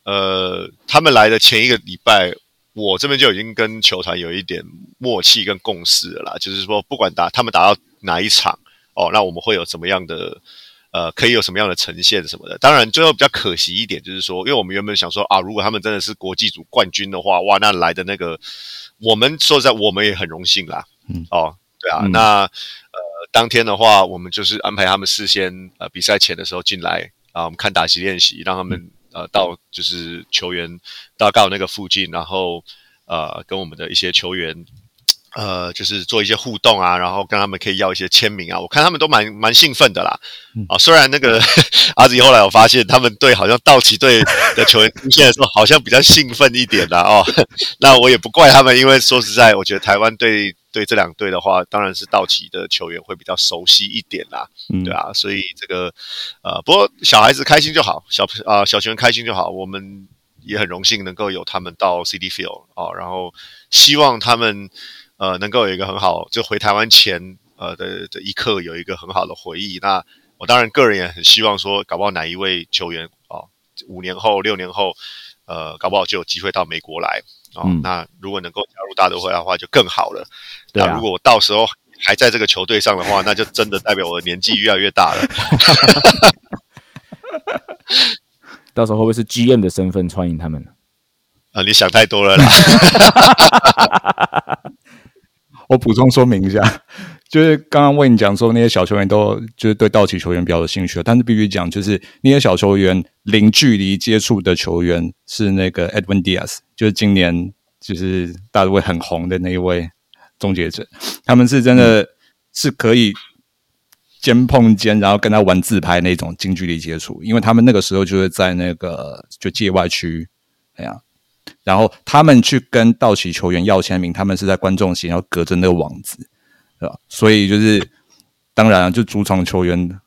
呃，他们来的前一个礼拜，我这边就已经跟球团有一点默契跟共识了啦，就是说不管打他们打到哪一场哦，那我们会有怎么样的。呃，可以有什么样的呈现什么的？当然，最后比较可惜一点，就是说，因为我们原本想说啊，如果他们真的是国际组冠军的话，哇，那来的那个，我们说实在，我们也很荣幸啦。嗯，哦，对啊，那呃，当天的话，我们就是安排他们事先呃比赛前的时候进来啊，我们看打击练习，让他们呃到就是球员到刚好那个附近，然后呃跟我们的一些球员。呃，就是做一些互动啊，然后跟他们可以要一些签名啊，我看他们都蛮蛮兴奋的啦。啊，虽然那个阿子后来我发现他们对好像道奇队的球员出现的时候，好像比较兴奋一点啦。哦。那我也不怪他们，因为说实在，我觉得台湾队对这两队的话，当然是道奇的球员会比较熟悉一点啦，对啊，所以这个呃，不过小孩子开心就好，小啊小球员开心就好，我们也很荣幸能够有他们到 CD Field 啊，然后希望他们。呃，能够有一个很好，就回台湾前呃的的一刻有一个很好的回忆。那我当然个人也很希望说，搞不好哪一位球员哦，五年后、六年后，呃，搞不好就有机会到美国来哦。那如果能够加入大都会的话，就更好了。那如果我到时候还在这个球队上的话，那就真的代表我的年纪越来越大了。<laughs> 到时候会不会是 GM 的身份欢迎他们呢？啊，你想太多了啦。<laughs> 我补充说明一下，就是刚刚为你讲说那些小球员都就是对道奇球员比较有兴趣，但是必须讲就是那些小球员零距离接触的球员是那个 Edwin Diaz，就是今年就是大都会很红的那一位终结者，他们是真的是可以肩碰肩，然后跟他玩自拍那种近距离接触，因为他们那个时候就是在那个就界外区，哎呀，然后他们去跟道奇球员要签名，他们是在观众席，然后隔着那个网子，对吧？所以就是当然就主场球员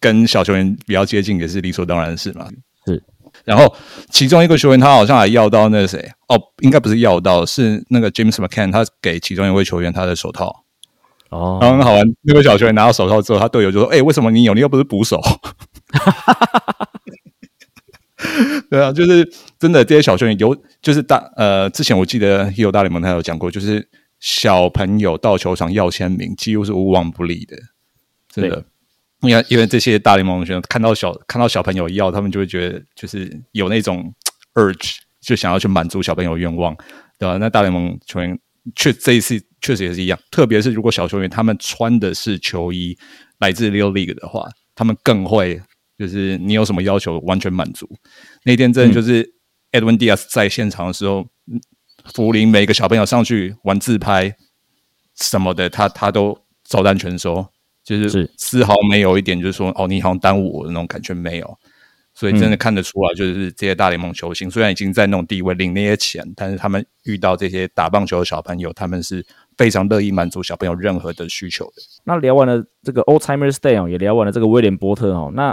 跟小球员比较接近，也是理所当然的事嘛。是，然后其中一个球员他好像还要到那个谁哦，应该不是要到，是那个 James McCann，他给其中一位球员他的手套。哦，然后很好玩。那位小球员拿到手套之后，他队友就说：“哎，为什么你有？你又不是捕手。” <laughs> <laughs> 对啊，就是真的。这些小球员有，就是大呃，之前我记得有大联盟他有讲过，就是小朋友到球场要签名，几乎是无往不利的。真的，因为因为这些大联盟球员看到小看到小朋友要，他们就会觉得就是有那种 <tsk> urge，就想要去满足小朋友愿望，对吧？那大联盟球员却这一次。确实也是一样，特别是如果小球员他们穿的是球衣来自 Little League 的话，他们更会就是你有什么要求完全满足。那天真的就是 Edwin Diaz 在现场的时候，福林每个小朋友上去玩自拍什么的，他他都照单全收，就是丝毫没有一点就是说哦，你好像耽误我的那种感觉没有。所以真的看得出来，就是这些大联盟球星虽然已经在那种地位领那些钱，但是他们遇到这些打棒球的小朋友，他们是。非常乐意满足小朋友任何的需求的。那聊完了这个 Old Timers Day 哦，也聊完了这个威廉波特哦。那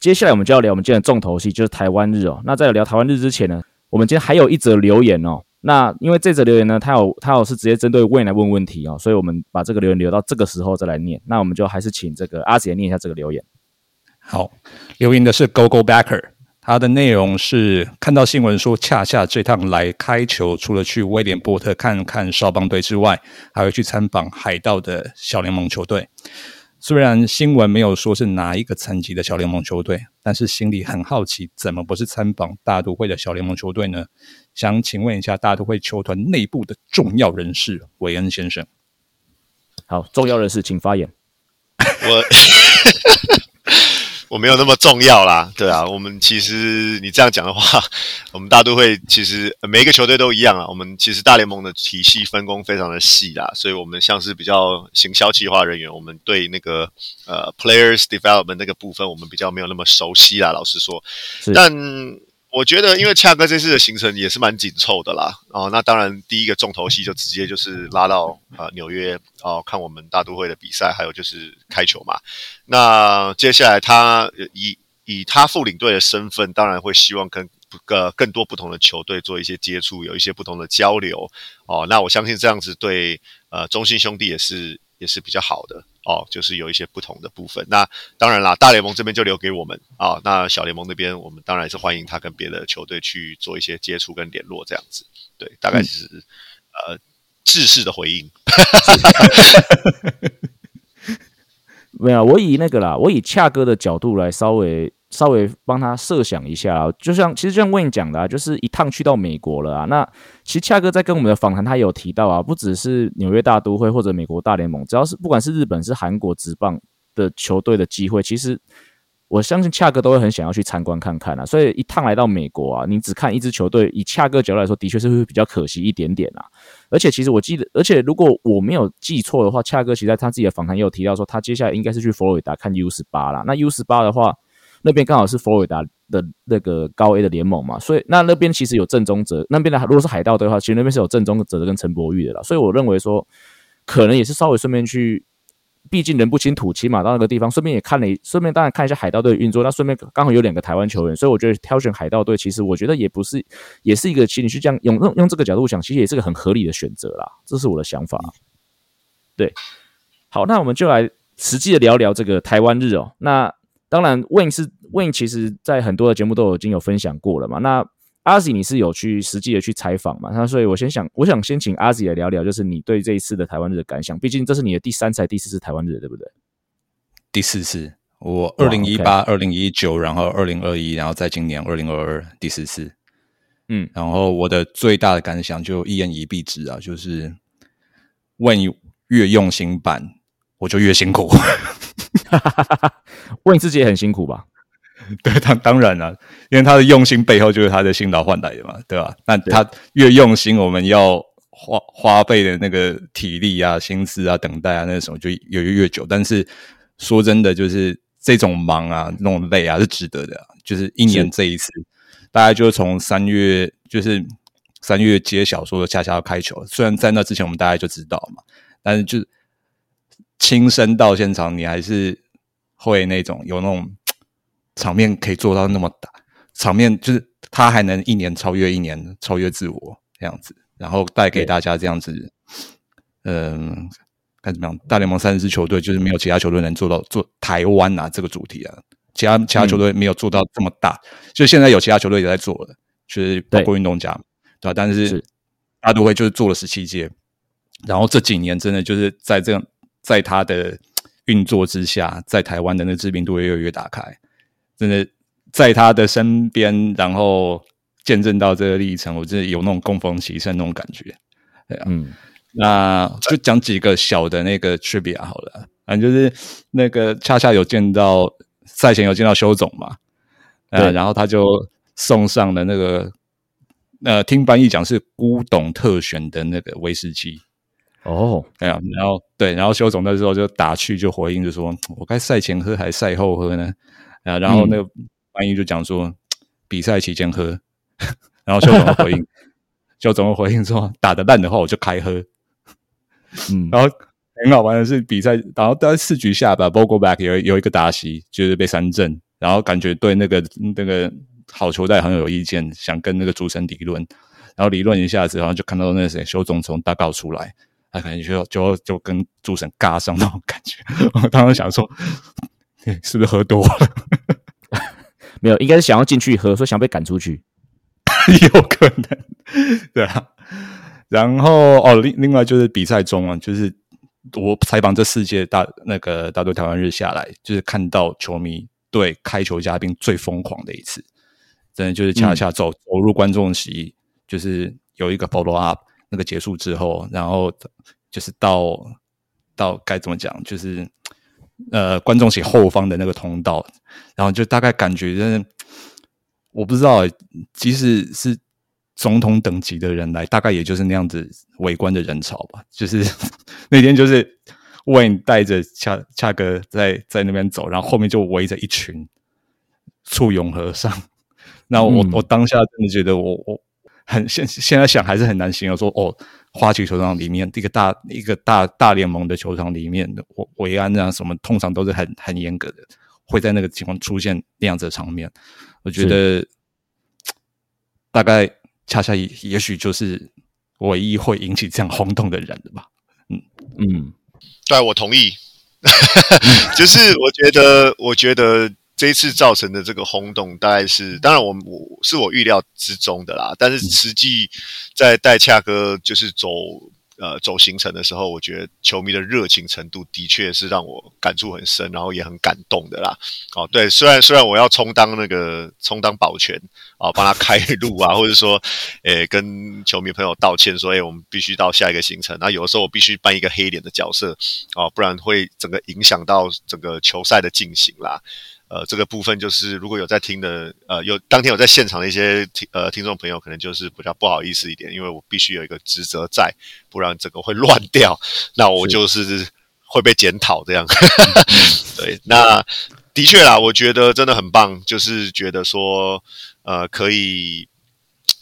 接下来我们就要聊我们今天的重头戏，就是台湾日哦。那在聊台湾日之前呢，我们今天还有一则留言哦。那因为这则留言呢，他有他有是直接针对未来问问题哦，所以我们把这个留言留到这个时候再来念。那我们就还是请这个阿杰念一下这个留言。好，留言的是 Go Go Backer。它的内容是看到新闻说，恰恰这趟来开球，除了去威廉波特看看少棒队之外，还会去参访海盗的小联盟球队。虽然新闻没有说是哪一个层级的小联盟球队，但是心里很好奇，怎么不是参访大都会的小联盟球队呢？想请问一下大都会球团内部的重要人士韦恩先生。好，重要人士请发言。我。<laughs> 我没有那么重要啦，对啊，我们其实你这样讲的话，<laughs> 我们大都会其实每一个球队都一样啊。我们其实大联盟的体系分工非常的细啦，所以我们像是比较行销计划人员，我们对那个呃 players development 那个部分，我们比较没有那么熟悉啦。老实说，但。我觉得，因为恰哥这次的行程也是蛮紧凑的啦，哦，那当然第一个重头戏就直接就是拉到呃纽约哦，看我们大都会的比赛，还有就是开球嘛。那接下来他以以他副领队的身份，当然会希望跟个更多不同的球队做一些接触，有一些不同的交流哦。那我相信这样子对呃中信兄弟也是也是比较好的。哦，就是有一些不同的部分。那当然啦，大联盟这边就留给我们啊。那小联盟那边，我们当然是欢迎他跟别的球队去做一些接触跟联络，这样子。对，大概是呃，制式的回应。<laughs> 没有，我以那个啦，我以恰哥的角度来稍微。稍微帮他设想一下，就像其实就像魏讲的啊，就是一趟去到美国了啊。那其实恰哥在跟我们的访谈，他有提到啊，不只是纽约大都会或者美国大联盟，只要是不管是日本是韩国职棒的球队的机会，其实我相信恰哥都会很想要去参观看看啊。所以一趟来到美国啊，你只看一支球队，以恰哥角度来说，的确是会比较可惜一点点啊。而且其实我记得，而且如果我没有记错的话，恰哥其实在他自己的访谈也有提到说，他接下来应该是去佛罗里达看 U 十八啦。那 U 十八的话。那边刚好是佛罗里达的那个高 A 的联盟嘛，所以那那边其实有正宗者，那边的如果是海盗队的话，其实那边是有正宗者跟陈柏宇的啦，所以我认为说，可能也是稍微顺便去，毕竟人不清土起嘛，到那个地方顺便也看了，顺便当然看一下海盗队的运作，那顺便刚好有两个台湾球员，所以我觉得挑选海盗队，其实我觉得也不是，也是一个，其实你去这样用用用这个角度想，其实也是个很合理的选择啦，这是我的想法。对，好，那我们就来实际的聊聊这个台湾日哦，那。当然，Win 是 Win，其实在很多的节目都已经有分享过了嘛。那阿 Z 你是有去实际的去采访嘛？那所以我先想，我想先请阿 Z 来聊聊，就是你对这一次的台湾日的感想。毕竟这是你的第三次、第四次台湾日，对不对？第四次，我二零一八、二零一九，然后二零二一，然后在今年二零二二第四次。嗯，然后我的最大的感想就一言以蔽之啊，就是 Win 越用心办，我就越辛苦。哈哈哈哈问自己也很辛苦吧？<laughs> 对，当当然了，因为他的用心背后就是他的辛劳换来的嘛，对吧？那他越用心，我们要花花费的那个体力啊、心思啊、等待啊，那什么就越越越久。但是说真的，就是这种忙啊，那种累啊，是值得的。就是一年这一次，大概就是从三月，就是三月揭晓说恰恰要开球。虽然在那之前我们大家就知道嘛，但是就亲身到现场，你还是会那种有那种 <tsk> 场面可以做到那么大，场面就是他还能一年超越一年，超越自我这样子，然后带给大家这样子，嗯。看怎么样？大联盟三十支球队就是没有其他球队能做到做台湾啊这个主题啊，其他其他球队没有做到这么大。就现在有其他球队也在做了，就是包括运动家，对吧？但是大都会就是做了十七届，然后这几年真的就是在这样在他的运作之下，在台湾的那知名度也越来越打开。真的在他的身边，然后见证到这个历程，我真的有那种供逢其盛那种感觉。对啊，嗯。那就讲几个小的那个 trivia 好了，反正就是那个恰恰有见到赛前有见到修总嘛，呃，然后他就送上了那个呃，听翻译讲是古董特选的那个威士忌哦，哎呀，然后对，然后修总那时候就打趣就回应就说，我该赛前喝还是赛后喝呢？啊，然后那个翻译就讲说比赛期间喝，<laughs> 然后修总回应，<laughs> 修总回应说打得烂的话我就开喝。嗯，<laughs> 然后很好玩的是比赛，然后在四局下吧，Bogle Back 有有一个打席就是被三振，然后感觉对那个那个好球带很有意见，想跟那个主审理论，然后理论一下子，然后就看到那谁修总从大告出来，他可能就就就跟主神尬上那种感觉。<laughs> 我当时想说，是不是喝多了？<laughs> 没有，应该是想要进去喝，说想被赶出去，<laughs> 有可能，对啊。然后哦，另另外就是比赛中啊，就是我采访这世界大那个大队台湾日下来，就是看到球迷对开球嘉宾最疯狂的一次，真的就是恰恰走走入观众席，就是有一个 follow up 那个结束之后，然后就是到到该怎么讲，就是呃观众席后方的那个通道，然后就大概感觉，就是我不知道，即使是。总统等级的人来，大概也就是那样子围观的人潮吧。就是 <laughs> 那天，就是 Wayne 带着恰恰哥在在那边走，然后后面就围着一群簇拥和尚。<laughs> 那我我当下真的觉得，我我很现现在想还是很难形容说，哦，花旗球场里面一个大一个大大联盟的球场里面的维维安啊什么，通常都是很很严格的，会在那个情况出现那样子的场面。我觉得大概。恰恰也也许就是唯一会引起这样轰动的人了吧？嗯嗯，对，我同意。<laughs> 就是我觉得，我觉得这一次造成的这个轰动，大概是当然我我是我预料之中的啦。但是实际在带恰哥就是走。呃，走行程的时候，我觉得球迷的热情程度的确是让我感触很深，然后也很感动的啦。哦，对，虽然虽然我要充当那个充当保全啊，帮他开路啊，<laughs> 或者说，诶，跟球迷朋友道歉说，诶，我们必须到下一个行程。那有的时候我必须扮一个黑脸的角色啊，不然会整个影响到整个球赛的进行啦。呃，这个部分就是如果有在听的，呃，有当天有在现场的一些听呃听众朋友，可能就是比较不好意思一点，因为我必须有一个职责在，不然整个会乱 <laughs> 掉，那我就是会被检讨这样。<laughs> 对，那的确啦，我觉得真的很棒，就是觉得说，呃，可以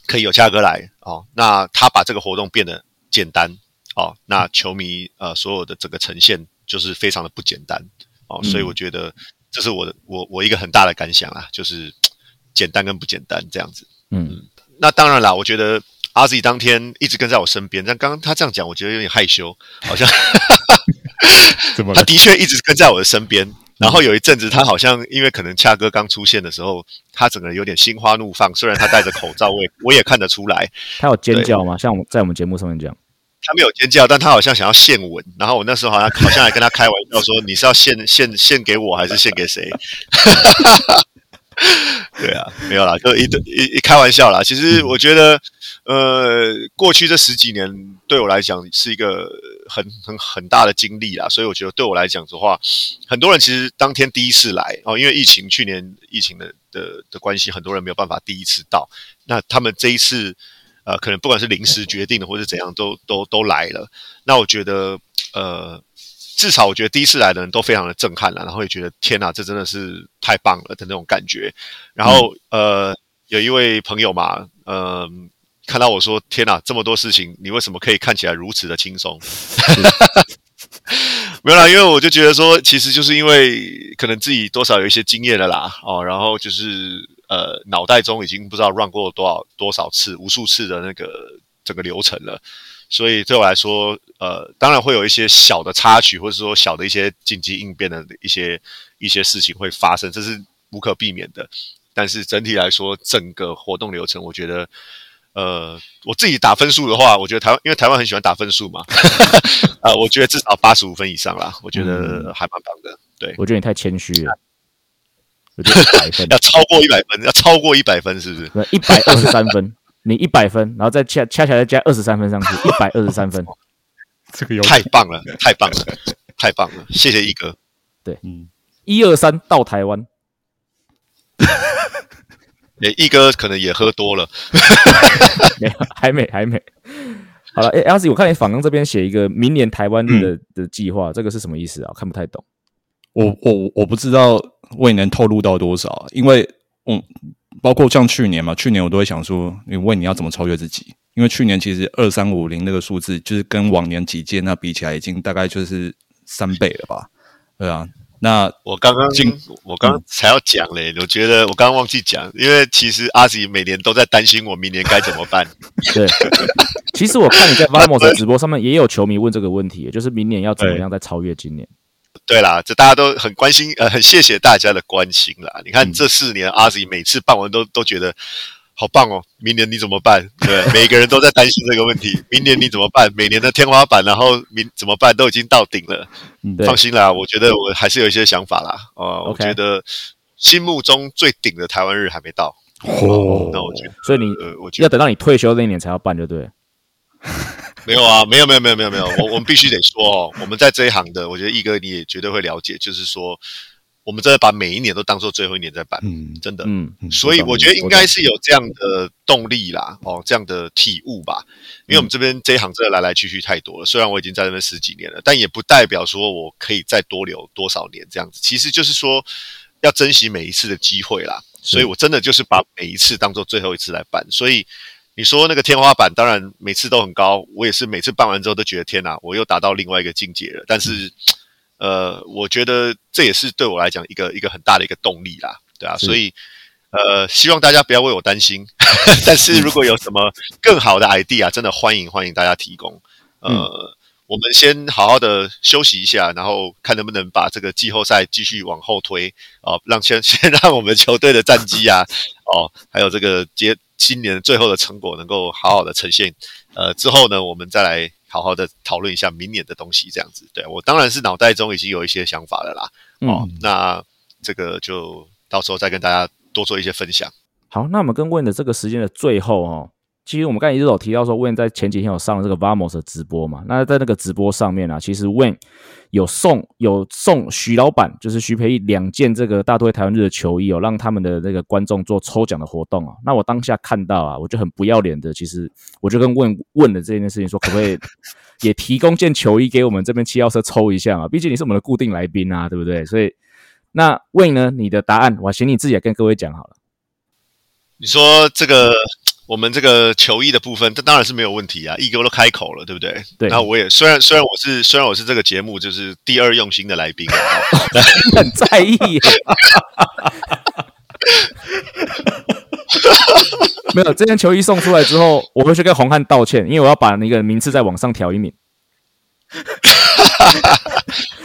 可以有嘉哥来哦，那他把这个活动变得简单哦，那球迷呃所有的这个呈现就是非常的不简单哦，所以我觉得。这是我的我我一个很大的感想啊，就是简单跟不简单这样子。嗯，那当然啦，我觉得阿 Z 当天一直跟在我身边，但刚刚他这样讲，我觉得有点害羞，好像 <laughs> 怎么？他的确一直跟在我的身边，然后有一阵子他好像因为可能恰哥刚出现的时候，他整个人有点心花怒放，虽然他戴着口罩，我也我也看得出来。他有尖叫吗？像我在我们节目上面讲。他没有尖叫，但他好像想要献吻，然后我那时候好像好像还跟他开玩笑说：“你是要献 <laughs> 献献给我，还是献给谁？” <laughs> 对啊，没有啦，就一一一开玩笑啦。其实我觉得，呃，过去这十几年对我来讲是一个很很很大的经历啦，所以我觉得对我来讲的话，很多人其实当天第一次来哦，因为疫情去年疫情的的的关系，很多人没有办法第一次到，那他们这一次。呃，可能不管是临时决定的，或是怎样，都都都来了。那我觉得，呃，至少我觉得第一次来的人都非常的震撼了，然后也觉得天哪，这真的是太棒了的那种感觉。然后呃，有一位朋友嘛，呃，看到我说天哪，这么多事情，你为什么可以看起来如此的轻松？<laughs> 没有啦，因为我就觉得说，其实就是因为可能自己多少有一些经验了啦，哦，然后就是呃，脑袋中已经不知道 run 过多少多少次、无数次的那个整个流程了。所以对我来说，呃，当然会有一些小的插曲，或者说小的一些紧急应变的一些一些事情会发生，这是无可避免的。但是整体来说，整个活动流程，我觉得，呃，我自己打分数的话，我觉得台湾因为台湾很喜欢打分数嘛，啊，<laughs> 我觉得至少八十五分以上啦，我觉得还蛮棒的。对，我觉得你太谦虚了，我觉得一百分 <laughs> 要超过一百分，要超过一百分，是不是？一百二十三分。你一百分，然后再恰恰起来再加二十三分上去，一百二十三分，<laughs> 这个有太棒了，太棒了，太棒了！谢谢一哥。对，嗯，一二三到台湾，<laughs> 哎，一哥可能也喝多了，没有，还没，还没。好了，哎，L Z，我看你访纲这边写一个明年台湾的的计划，这个是什么意思啊？看不太懂。我我我不知道未能透露到多少，因为嗯。包括像去年嘛，去年我都会想说，你问你要怎么超越自己？因为去年其实二三五零那个数字，就是跟往年几届那比起来，已经大概就是三倍了吧？对啊，那我刚刚我刚刚才要讲嘞，我觉得我刚刚忘记讲，因为其实阿吉每年都在担心我明年该怎么办。对，其实我看你在 <laughs> Vamos 直播上面也有球迷问这个问题，就是明年要怎么样再超越今年。对啦，这大家都很关心，呃，很谢谢大家的关心啦。你看这四年，阿 Z 每次办完都都觉得好棒哦。明年你怎么办？对，<laughs> 每个人都在担心这个问题。明年你怎么办？每年的天花板，然后明怎么办？都已经到顶了。放心啦，我觉得我还是有一些想法啦。哦，我觉得心目中最顶的台湾日还没到。哦，那我觉得，所以你呃我要等到你退休那一年才要办，就对。没有啊，没有没有没有没有没有，我我们必须得说哦，我们在这一行的，我觉得毅哥你也绝对会了解，就是说，我们真的把每一年都当做最后一年在办，嗯，真的，嗯，所以我觉得应该是有这样的动力啦，哦，这样的体悟吧，因为我们这边这一行真的来来去去太多了，虽然我已经在那边十几年了，但也不代表说我可以再多留多少年这样子，其实就是说要珍惜每一次的机会啦，所以我真的就是把每一次当做最后一次来办，所以。你说那个天花板，当然每次都很高，我也是每次办完之后都觉得天哪，我又达到另外一个境界了。但是，呃，我觉得这也是对我来讲一个一个很大的一个动力啦，对啊。所以，呃，希望大家不要为我担心。<laughs> 但是如果有什么更好的 idea，真的欢迎欢迎大家提供。呃，我们先好好的休息一下，然后看能不能把这个季后赛继续往后推哦，让先先让我们球队的战绩啊，哦，还有这个接。今年最后的成果能够好好的呈现，呃，之后呢，我们再来好好的讨论一下明年的东西，这样子。对我当然是脑袋中已经有一些想法了啦。哦，那这个就到时候再跟大家多做一些分享。好，那我们跟问的这个时间的最后哦。其实我们刚才一直有提到说，Win 在前几天有上了这个 Vamos 的直播嘛？那在那个直播上面啊，其实 Win 有送有送徐老板，就是徐培义两件这个大都会台湾日的球衣哦，让他们的那个观众做抽奖的活动啊。那我当下看到啊，我就很不要脸的，其实我就跟问问了这件事情，说可不可以也提供件球衣给我们这边七号车抽一下啊？毕竟你是我们的固定来宾啊，对不对？所以那 Win 呢，你的答案我请你自己也跟各位讲好了。你说这个。我们这个球衣的部分，这当然是没有问题啊！一哥都开口了，对不对？对。那我也虽然虽然我是虽然我是这个节目就是第二用心的来宾，<laughs> 很在意。<laughs> 没有这件球衣送出来之后，我会去跟红汉道歉，因为我要把那个名次再往上调一名。哈哈哈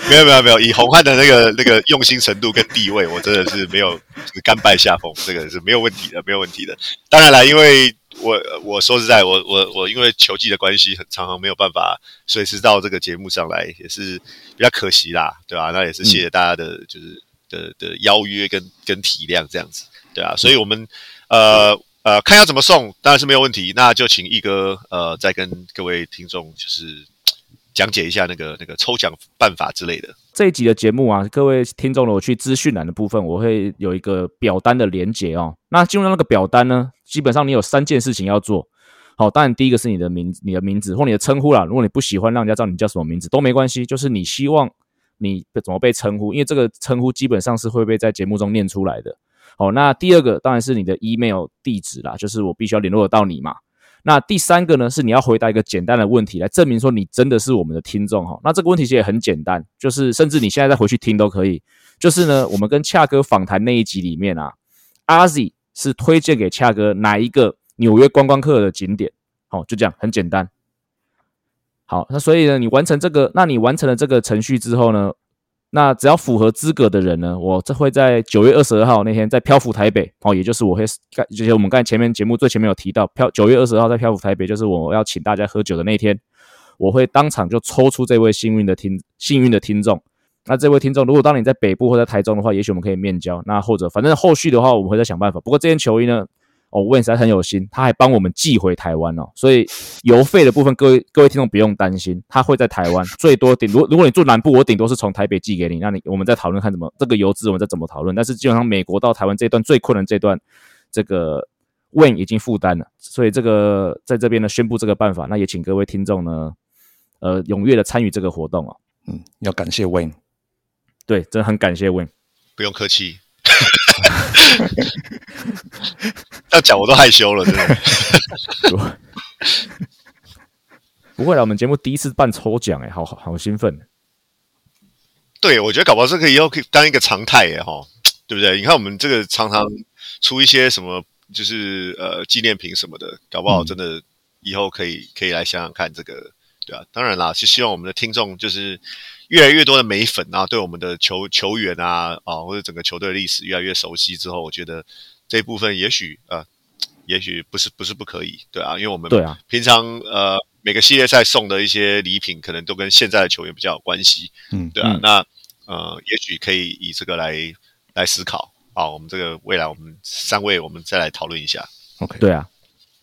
没有没有没有，以红汉的那个那个用心程度跟地位，我真的是没有是甘拜下风，这个是没有问题的，没有问题的。当然了，因为我我说实在，我我我因为球技的关系，很常常没有办法随时到这个节目上来，也是比较可惜啦，对吧？那也是谢谢大家的，就是的的邀约跟跟体谅这样子，对啊。所以我们呃呃看要怎么送，当然是没有问题。那就请一哥呃再跟各位听众就是。讲解一下那个那个抽奖办法之类的。这一集的节目啊，各位听众，我去资讯栏的部分，我会有一个表单的连接哦。那进入到那个表单呢，基本上你有三件事情要做。好，当然第一个是你的名、你的名字或你的称呼啦。如果你不喜欢让人家知道你叫什么名字都没关系，就是你希望你怎么被称呼，因为这个称呼基本上是会被在节目中念出来的。哦，那第二个当然是你的 email 地址啦，就是我必须要联络得到你嘛。那第三个呢，是你要回答一个简单的问题来证明说你真的是我们的听众哈。那这个问题其实也很简单，就是甚至你现在再回去听都可以。就是呢，我们跟恰哥访谈那一集里面啊，阿 Z 是推荐给恰哥哪一个纽约观光客的景点？好，就这样，很简单。好，那所以呢，你完成这个，那你完成了这个程序之后呢？那只要符合资格的人呢，我这会在九月二十二号那天在漂浮台北哦，也就是我会，就是我们刚才前面节目最前面有提到，漂九月二十号在漂浮台北，就是我要请大家喝酒的那天，我会当场就抽出这位幸运的听幸运的听众。那这位听众，如果当你在北部或在台中的话，也许我们可以面交。那或者反正后续的话，我们会再想办法。不过这件球衣呢？哦，问实在很有心，他还帮我们寄回台湾哦，所以邮费的部分，各位各位听众不用担心，他会在台湾，最多顶如如果你住南部，我顶多是从台北寄给你，那你我们再讨论看怎么这个邮资我们再怎么讨论，但是基本上美国到台湾这段最困难这段，这个 Win 已经负担了，所以这个在这边呢宣布这个办法，那也请各位听众呢，呃，踊跃的参与这个活动哦，嗯，要感谢 Win，对，真的很感谢 Win，不用客气。<laughs> 要讲我都害羞了，真的。<laughs> 不会了，我们节目第一次办抽奖，哎，好好好兴奋。对，我觉得搞不好这个以后可以当一个常态，哎哈，对不对？你看我们这个常常出一些什么，就是呃纪念品什么的，搞不好真的以后可以可以来想想看这个，对啊。当然啦，是希望我们的听众就是。越来越多的美粉啊，对我们的球球员啊啊，或者整个球队历史越来越熟悉之后，我觉得这一部分也许呃，也许不是不是不可以，对啊，因为我们对啊，平常呃每个系列赛送的一些礼品，可能都跟现在的球员比较有关系，嗯，对啊，那呃，也许可以以这个来来思考。啊，我们这个未来我们三位我们再来讨论一下，OK，对啊。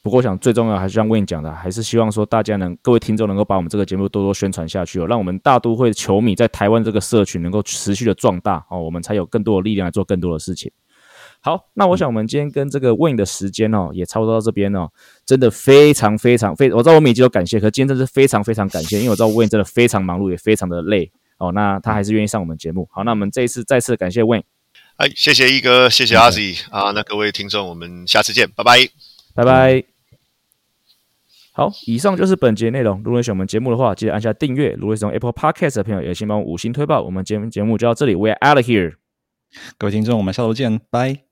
不过，我想最重要还是像 Win 讲的，还是希望说大家能各位听众能够把我们这个节目多多宣传下去哦，让我们大都会球迷在台湾这个社群能够持续的壮大哦，我们才有更多的力量来做更多的事情。好，那我想我们今天跟这个 Win 的时间哦，也差不多到这边哦，真的非常非常非，我知道我每集都感谢，可今天真是非常非常感谢，因为我知道 Win 真的非常忙碌，也非常的累哦，那他还是愿意上我们节目。好，那我们这一次再次感谢 Win，哎，谢谢一哥，谢谢阿 Z 啊，那各位听众，我们下次见，拜拜，拜拜。好，以上就是本节内容。如果你喜欢我们节目的话，记得按下订阅。如果是用 Apple Podcast 的朋友，也请帮我五星推报。我们节节目就到这里，We are out of here。各位听众，我们下周见，拜。